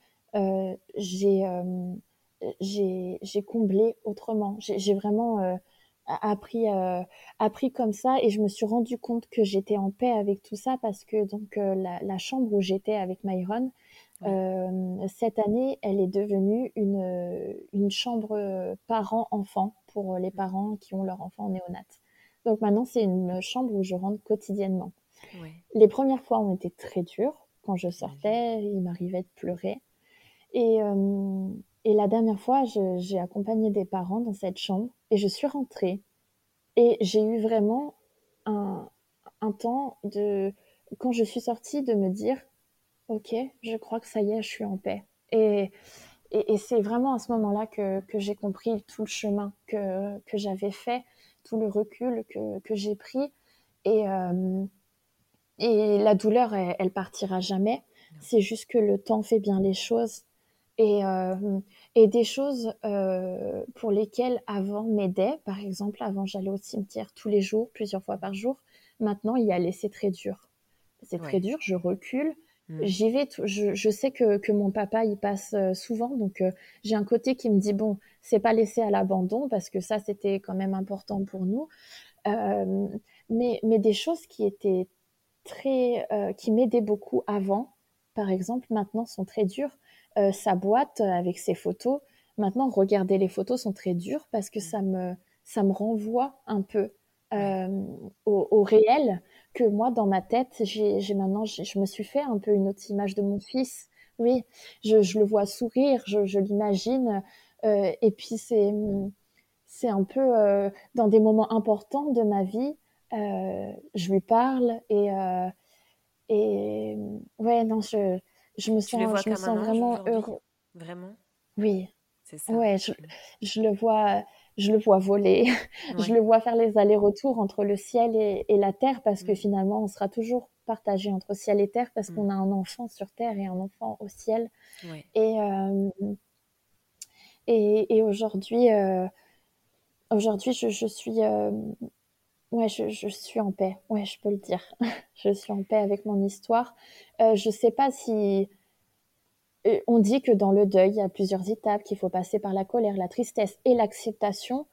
Speaker 2: j'ai comblé autrement. J'ai vraiment euh, appris appris comme ça et je me suis rendu compte que j'étais en paix avec tout ça parce que donc la, chambre où j'étais avec Myron cette année elle est devenue une une chambre parents-enfants pour les parents qui ont leur enfant en néonat. Donc maintenant c'est une chambre où je rentre quotidiennement. Les premières fois ont été très dures. Quand je sortais il m'arrivait de pleurer et, euh, et la dernière fois, j'ai accompagné des parents dans cette chambre et je suis rentrée. Et j'ai eu vraiment un, un temps de, quand je suis sortie, de me dire, ok, je crois que ça y est, je suis en paix. Et, et, c'est vraiment à ce moment-là que, que j'ai compris tout le chemin que, que j'avais fait, tout le recul que, que j'ai pris. Et, euh, et la douleur, elle, elle partira jamais. C'est juste que le temps fait bien les choses et, euh, et des choses euh, pour lesquelles avant m'aidait. Par exemple, avant j'allais au cimetière tous les jours, plusieurs fois par jour. Maintenant, y aller, c'est très dur. C'est très dur, je recule. Mmh. J'y vais, je, je, sais que, que, mon papa y passe euh, souvent, donc euh, j'ai un côté qui me dit bon, c'est pas laissé à l'abandon parce que ça c'était quand même important pour nous, euh, mais, mais des choses qui étaient très, euh, qui m'aidaient beaucoup avant, par exemple, maintenant sont très dures. Euh, sa boîte avec ses photos. Maintenant, regarder les photos sont très dures parce que ça me, ça me renvoie un peu euh, au, réel que moi, dans ma tête, j'ai maintenant, je me suis fait un peu une autre image de mon fils. Oui, je, je le vois sourire, je, je l'imagine. Euh, et puis, c'est c'est un peu dans des moments importants de ma vie, je lui parle et, et ouais, non, je, je me sens, je me sens vraiment heureux.
Speaker 1: Vraiment?
Speaker 2: Oui. C'est ça? Ouais, je, je, le vois, je le vois voler. je le vois faire les allers-retours entre le ciel et, et la terre parce que mm. finalement, on sera toujours partagé entre ciel et terre parce qu'on a un enfant sur terre et un enfant au ciel. Et, euh, et, et aujourd'hui, euh, aujourd'hui, je, je suis, euh, ouais, je, je, suis en paix. Ouais, je peux le dire. je suis en paix avec mon histoire. Euh, je sais pas si euh, on dit que dans le deuil, il y a plusieurs étapes, qu'il faut passer par la colère, la tristesse et l'acceptation.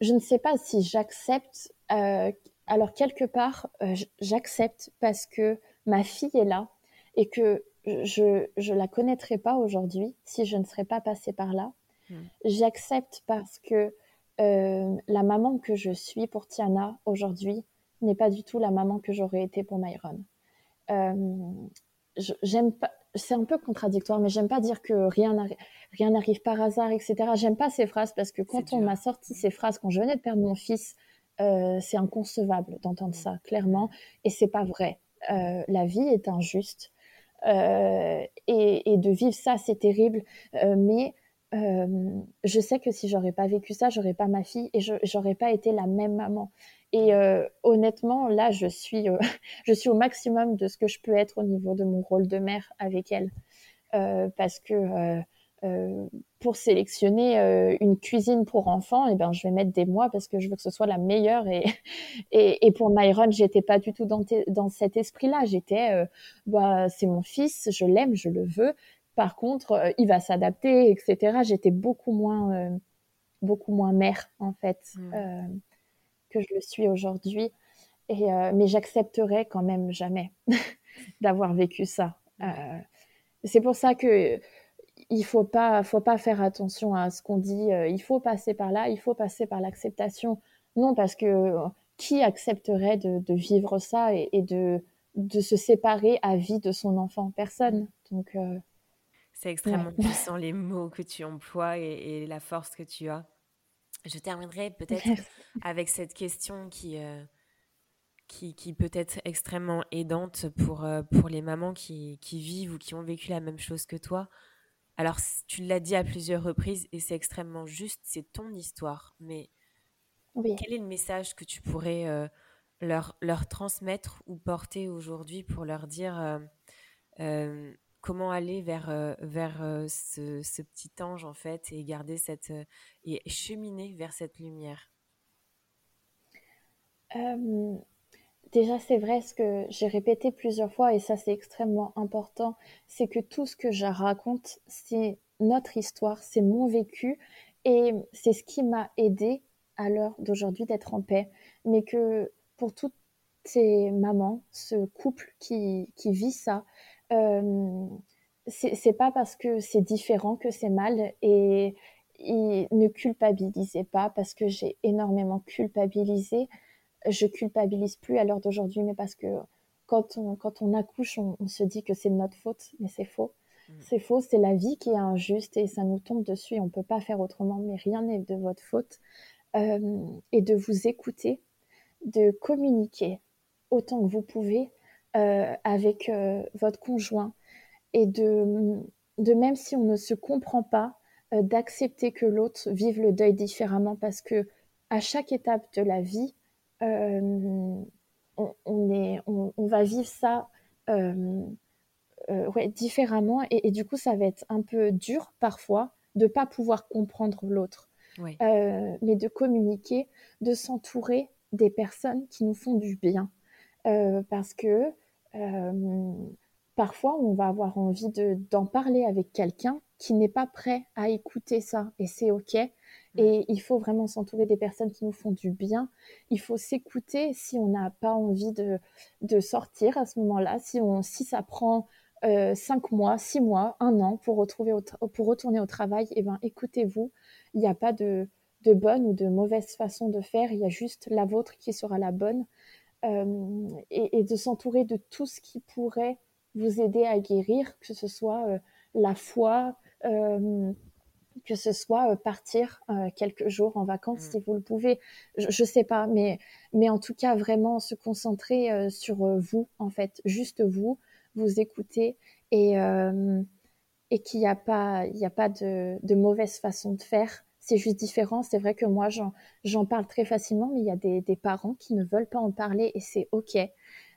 Speaker 2: Je ne sais pas si j'accepte. Euh, alors quelque part, euh, j'accepte parce que ma fille est là et que je je la connaîtrais pas aujourd'hui si je ne serais pas passée par là. Hmm. J'accepte parce que euh, la maman que je suis pour Tiana aujourd'hui n'est pas du tout la maman que j'aurais été pour Myron. Euh, j'aime pas, c'est un peu contradictoire, mais j'aime pas dire que rien rien n'arrive par hasard, etc. J'aime pas ces phrases parce que quand on m'a sorti ces phrases quand je venais de perdre mon fils, euh, c'est inconcevable d'entendre ça clairement, et c'est pas vrai. La vie est injuste et, et, de vivre ça, c'est terrible, mais euh, je sais que si j'aurais pas vécu ça, j'aurais pas ma fille et j'aurais pas été la même maman. Et euh, honnêtement, là, je suis, euh, je suis au maximum de ce que je peux être au niveau de mon rôle de mère avec elle, euh, parce que pour sélectionner une cuisine pour enfants, et eh ben je vais mettre des mois parce que je veux que ce soit la meilleure. Et, et, et pour Myron, j'étais pas du tout dans, dans cet esprit-là. J'étais, bah c'est mon fils, je l'aime, je le veux. Par contre, il va s'adapter, etc. J'étais beaucoup moins, beaucoup moins mère en fait mmh. que je le suis aujourd'hui. Et mais j'accepterai quand même jamais d'avoir vécu ça. c'est pour ça que il faut pas, faut pas faire attention à ce qu'on dit. Euh, il faut passer par là, il faut passer par l'acceptation. Non, parce que euh, qui accepterait de, vivre ça et, de, de se séparer à vie de son enfant? Personne. Donc, euh,
Speaker 1: c'est extrêmement puissant les mots que tu emploies et, la force que tu as. Je terminerai peut-être avec cette question qui, qui, qui, peut être extrêmement aidante pour, pour les mamans qui, qui, vivent ou qui ont vécu la même chose que toi. Alors, tu l'as dit à plusieurs reprises et c'est extrêmement juste, c'est ton histoire. Mais quel est le message que tu pourrais euh, leur, leur transmettre ou porter aujourd'hui pour leur dire euh, euh, comment aller vers, vers ce, ce, petit ange en fait et garder cette et cheminer vers cette lumière?
Speaker 2: Déjà, c'est vrai ce que j'ai répété plusieurs fois, et ça c'est extrêmement important, c'est que tout ce que je raconte, c'est notre histoire, c'est mon vécu, et c'est ce qui m'a aidé à l'heure d'aujourd'hui d'être en paix. Mais que pour toutes ces mamans, ce couple qui, qui vit ça, euh, c'est pas parce que c'est différent que c'est mal, et, et ne culpabilisez pas parce que j'ai énormément culpabilisé je culpabilise plus à l'heure d'aujourd'hui, mais parce que quand on, quand on accouche, on, se dit que c'est de notre faute, mais c'est faux. Mm. C'est faux, c'est la vie qui est injuste et ça nous tombe dessus et on ne peut pas faire autrement, mais rien n'est de votre faute. Euh, et de vous écouter, de communiquer autant que vous pouvez euh, avec euh, votre conjoint et de, de, même si on ne se comprend pas, d'accepter que l'autre vive le deuil différemment parce que à chaque étape de la vie, euh, on, est, on, va vivre ça euh, euh, ouais, différemment et, du coup ça va être un peu dur parfois de pas pouvoir comprendre l'autre, mais de communiquer, de s'entourer des personnes qui nous font du bien, parce que parfois on va avoir envie d'en parler avec quelqu'un qui n'est pas prêt à écouter ça et c'est ok et il faut vraiment s'entourer des personnes qui nous font du bien. Il faut s'écouter si on n'a pas envie de, de, sortir à ce moment-là, si, on, si ça prend euh, cinq mois, six mois, un an pour, retrouver pour retourner au travail, eh ben, écoutez-vous. Il n'y a pas de, de, bonne ou de mauvaise façon de faire, il y a juste la vôtre qui sera la bonne. Euh, et, de s'entourer de tout ce qui pourrait vous aider à guérir, que ce soit euh, la foi, euh, que ce soit partir quelques jours en vacances mm. si vous le pouvez. Je, ne sais pas, mais, mais en tout cas, vraiment se concentrer sur vous, en fait, juste vous, vous écouter et, et qu'il n'y a pas, il a pas de, de, mauvaise façon de faire. C'est juste différent. C'est vrai que moi, j'en parle très facilement, mais il y a des, des, parents qui ne veulent pas en parler et c'est OK.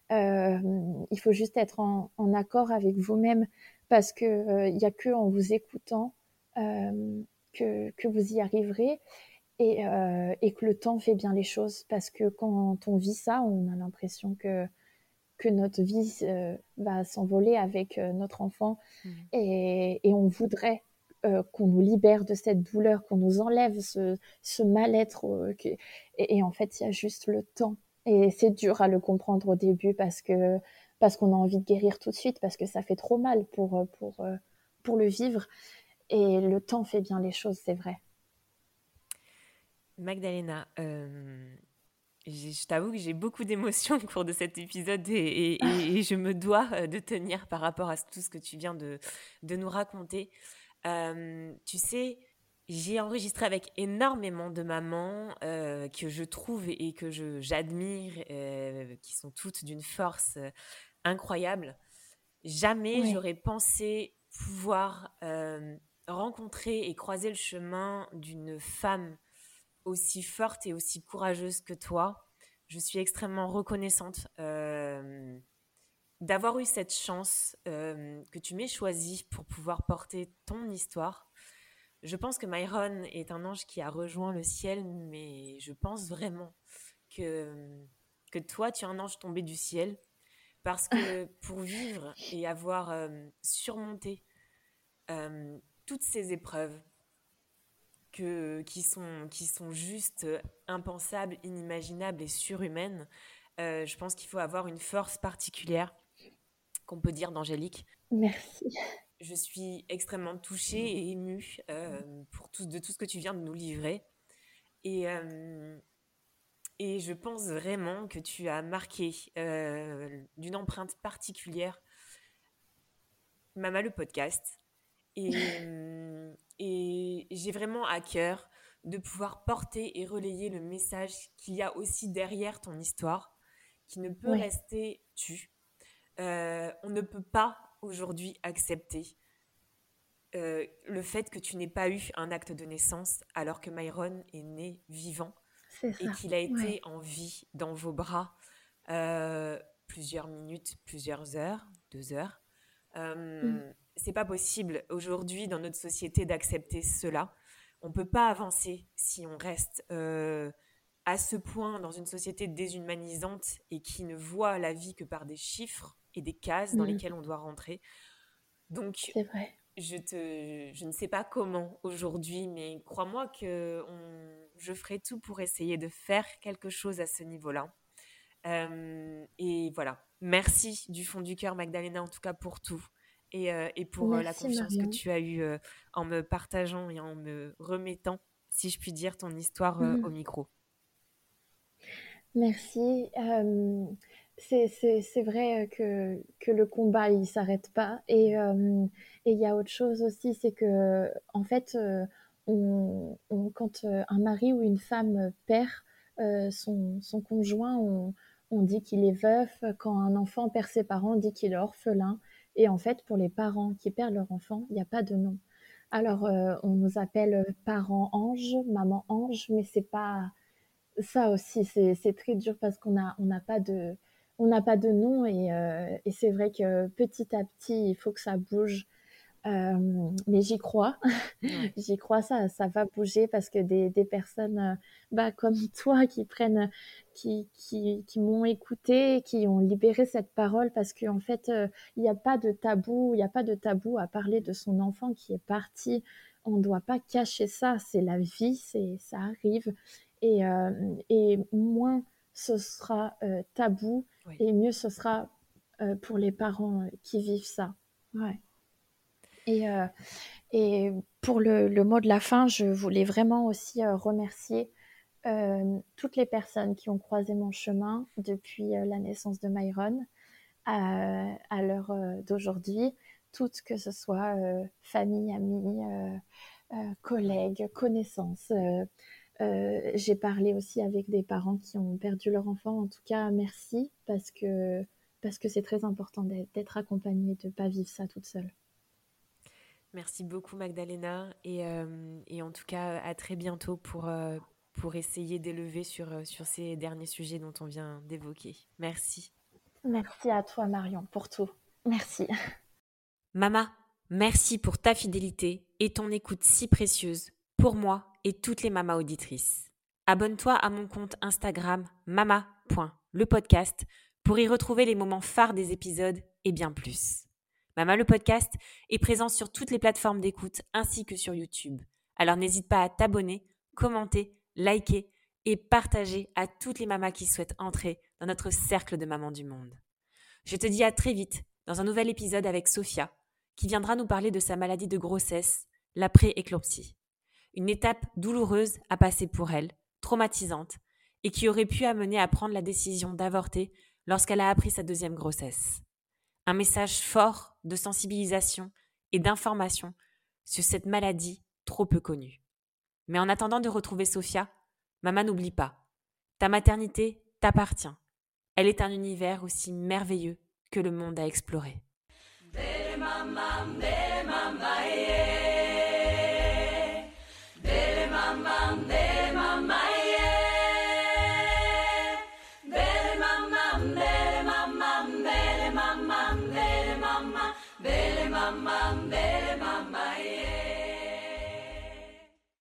Speaker 2: il faut juste être en, en accord avec vous-même parce qu'il n'y a que en vous écoutant euh, que, que, vous y arriverez et, euh, et, que le temps fait bien les choses. Parce que quand on vit ça, on a l'impression que, que notre vie euh, va s'envoler avec notre enfant mmh. et, et, on voudrait qu'on nous libère de cette douleur, qu'on nous enlève ce, mal-être. et, en fait, il y a juste le temps. Et c'est dur à le comprendre au début parce que parce qu'on a envie de guérir tout de suite, parce que ça fait trop mal pour, pour, pour le vivre. Et le temps fait bien les choses, c'est vrai.
Speaker 1: Magdalena, euh, je t'avoue que j'ai beaucoup d'émotions au cours de cet épisode et, je me dois euh, de tenir par rapport à tout ce que tu viens de, de nous raconter. Euh, tu sais, j'ai enregistré avec énormément de mamans que je trouve et que j'admire, qui sont toutes d'une force incroyable. Jamais j'aurais pensé pouvoir rencontrer et croiser le chemin d'une femme aussi forte et aussi courageuse que toi. Je suis extrêmement reconnaissante euh, d'avoir eu cette chance euh, que tu m'aies choisie pour pouvoir porter ton histoire. Je pense que Myron est un ange qui a rejoint le ciel, mais je pense vraiment que, que toi, tu es un ange tombé du ciel. Parce que pour vivre et avoir euh, surmonté euh, toutes ces épreuves que, qui, sont, qui sont juste impensables, inimaginables et surhumaines, euh, je pense qu'il faut avoir une force particulière qu'on peut dire d'Angélique.
Speaker 2: Merci.
Speaker 1: Je suis extrêmement touchée et émue pour tout, de tout ce que tu viens de nous livrer. Et, et je pense vraiment que tu as marqué euh, d'une empreinte particulière Mama le podcast. Et, et j'ai vraiment à cœur de pouvoir porter et relayer le message qu'il y a aussi derrière ton histoire, qui ne peut rester tu. Euh, on ne peut pas aujourd'hui accepter euh, le fait que tu n'aies pas eu un acte de naissance alors que Myron est né vivant et qu'il a été en vie dans vos bras euh, plusieurs minutes, plusieurs heures, deux heures. Mm. C'est pas possible aujourd'hui dans notre société d'accepter cela. On peut pas avancer si on reste à ce point dans une société déshumanisante et qui ne voit la vie que par des chiffres et des cases dans mm. lesquelles on doit rentrer. Donc,
Speaker 2: vrai.
Speaker 1: Je, te, je ne sais pas comment aujourd'hui, mais crois-moi que on, je ferai tout pour essayer de faire quelque chose à ce niveau-là. Euh, et voilà, merci du fond du cœur, Magdalena, en tout cas pour tout. Et, euh, et pour euh, la confiance que tu as eue en me partageant et en me remettant, si je puis dire, ton histoire mm. au micro.
Speaker 2: Merci. C'est vrai que, le combat, il s'arrête pas. Et il y a autre chose aussi, c'est que, en fait, on, quand euh, un mari ou une femme perd euh, son, conjoint, on, dit qu'il est veuf. Quand un enfant perd ses parents, on dit qu'il est orphelin. Et en fait, pour les parents qui perdent leur enfant, il n'y a pas de nom. Alors, euh, on nous appelle parents anges, maman ange, mais c'est pas ça aussi. C'est très dur parce qu'on n'a pas de on n'a pas de nom et, et c'est vrai que petit à petit, il faut que ça bouge. Euh, mais j'y crois, j'y crois, ça, ça va bouger parce que des, des personnes euh, bah, comme toi qui prennent, qui, qui, qui m'ont écouté, qui ont libéré cette parole parce qu'en en fait, euh, il n'y a pas de tabou, il n'y a pas de tabou à parler de son enfant qui est parti. On ne doit pas cacher ça, c'est la vie, c'est ça arrive. Et, et moins ce sera tabou et mieux ce sera pour les parents qui vivent ça. Ouais. Et, euh, et pour le, le, mot de la fin, je voulais vraiment aussi euh, remercier euh, toutes les personnes qui ont croisé mon chemin depuis la naissance de Myron à, à l'heure d'aujourd'hui, toutes que ce soit famille, amis, collègues, connaissances. J'ai parlé aussi avec des parents qui ont perdu leur enfant. En tout cas, merci parce que parce que c'est très important d'être accompagné, de ne pas vivre ça toute seule.
Speaker 1: Merci beaucoup Magdalena et, euh, et, en tout cas à très bientôt pour, euh, pour essayer d'élever sur, euh, sur ces derniers sujets dont on vient d'évoquer. Merci.
Speaker 2: Merci à toi Marion pour tout. Merci.
Speaker 1: Mama, merci pour ta fidélité et ton écoute si précieuse pour moi et toutes les mamas auditrices. Abonne-toi à mon compte Instagram mama.lepodcast pour y retrouver les moments phares des épisodes et bien plus. Mama le podcast est présent sur toutes les plateformes d'écoute ainsi que sur YouTube. Alors n'hésite pas à t'abonner, commenter, liker et partager à toutes les mamas qui souhaitent entrer dans notre cercle de mamans du monde. Je te dis à très vite dans un nouvel épisode avec Sophia, qui viendra nous parler de sa maladie de grossesse, la pré-éclampsie. Une étape douloureuse à passer pour elle, traumatisante, et qui aurait pu amener à prendre la décision d'avorter lorsqu'elle a appris sa deuxième grossesse un message fort de sensibilisation et d'information sur cette maladie trop peu connue. Mais en attendant de retrouver Sophia, maman n'oublie pas, ta maternité t'appartient. Elle est un univers aussi merveilleux que le monde à explorer.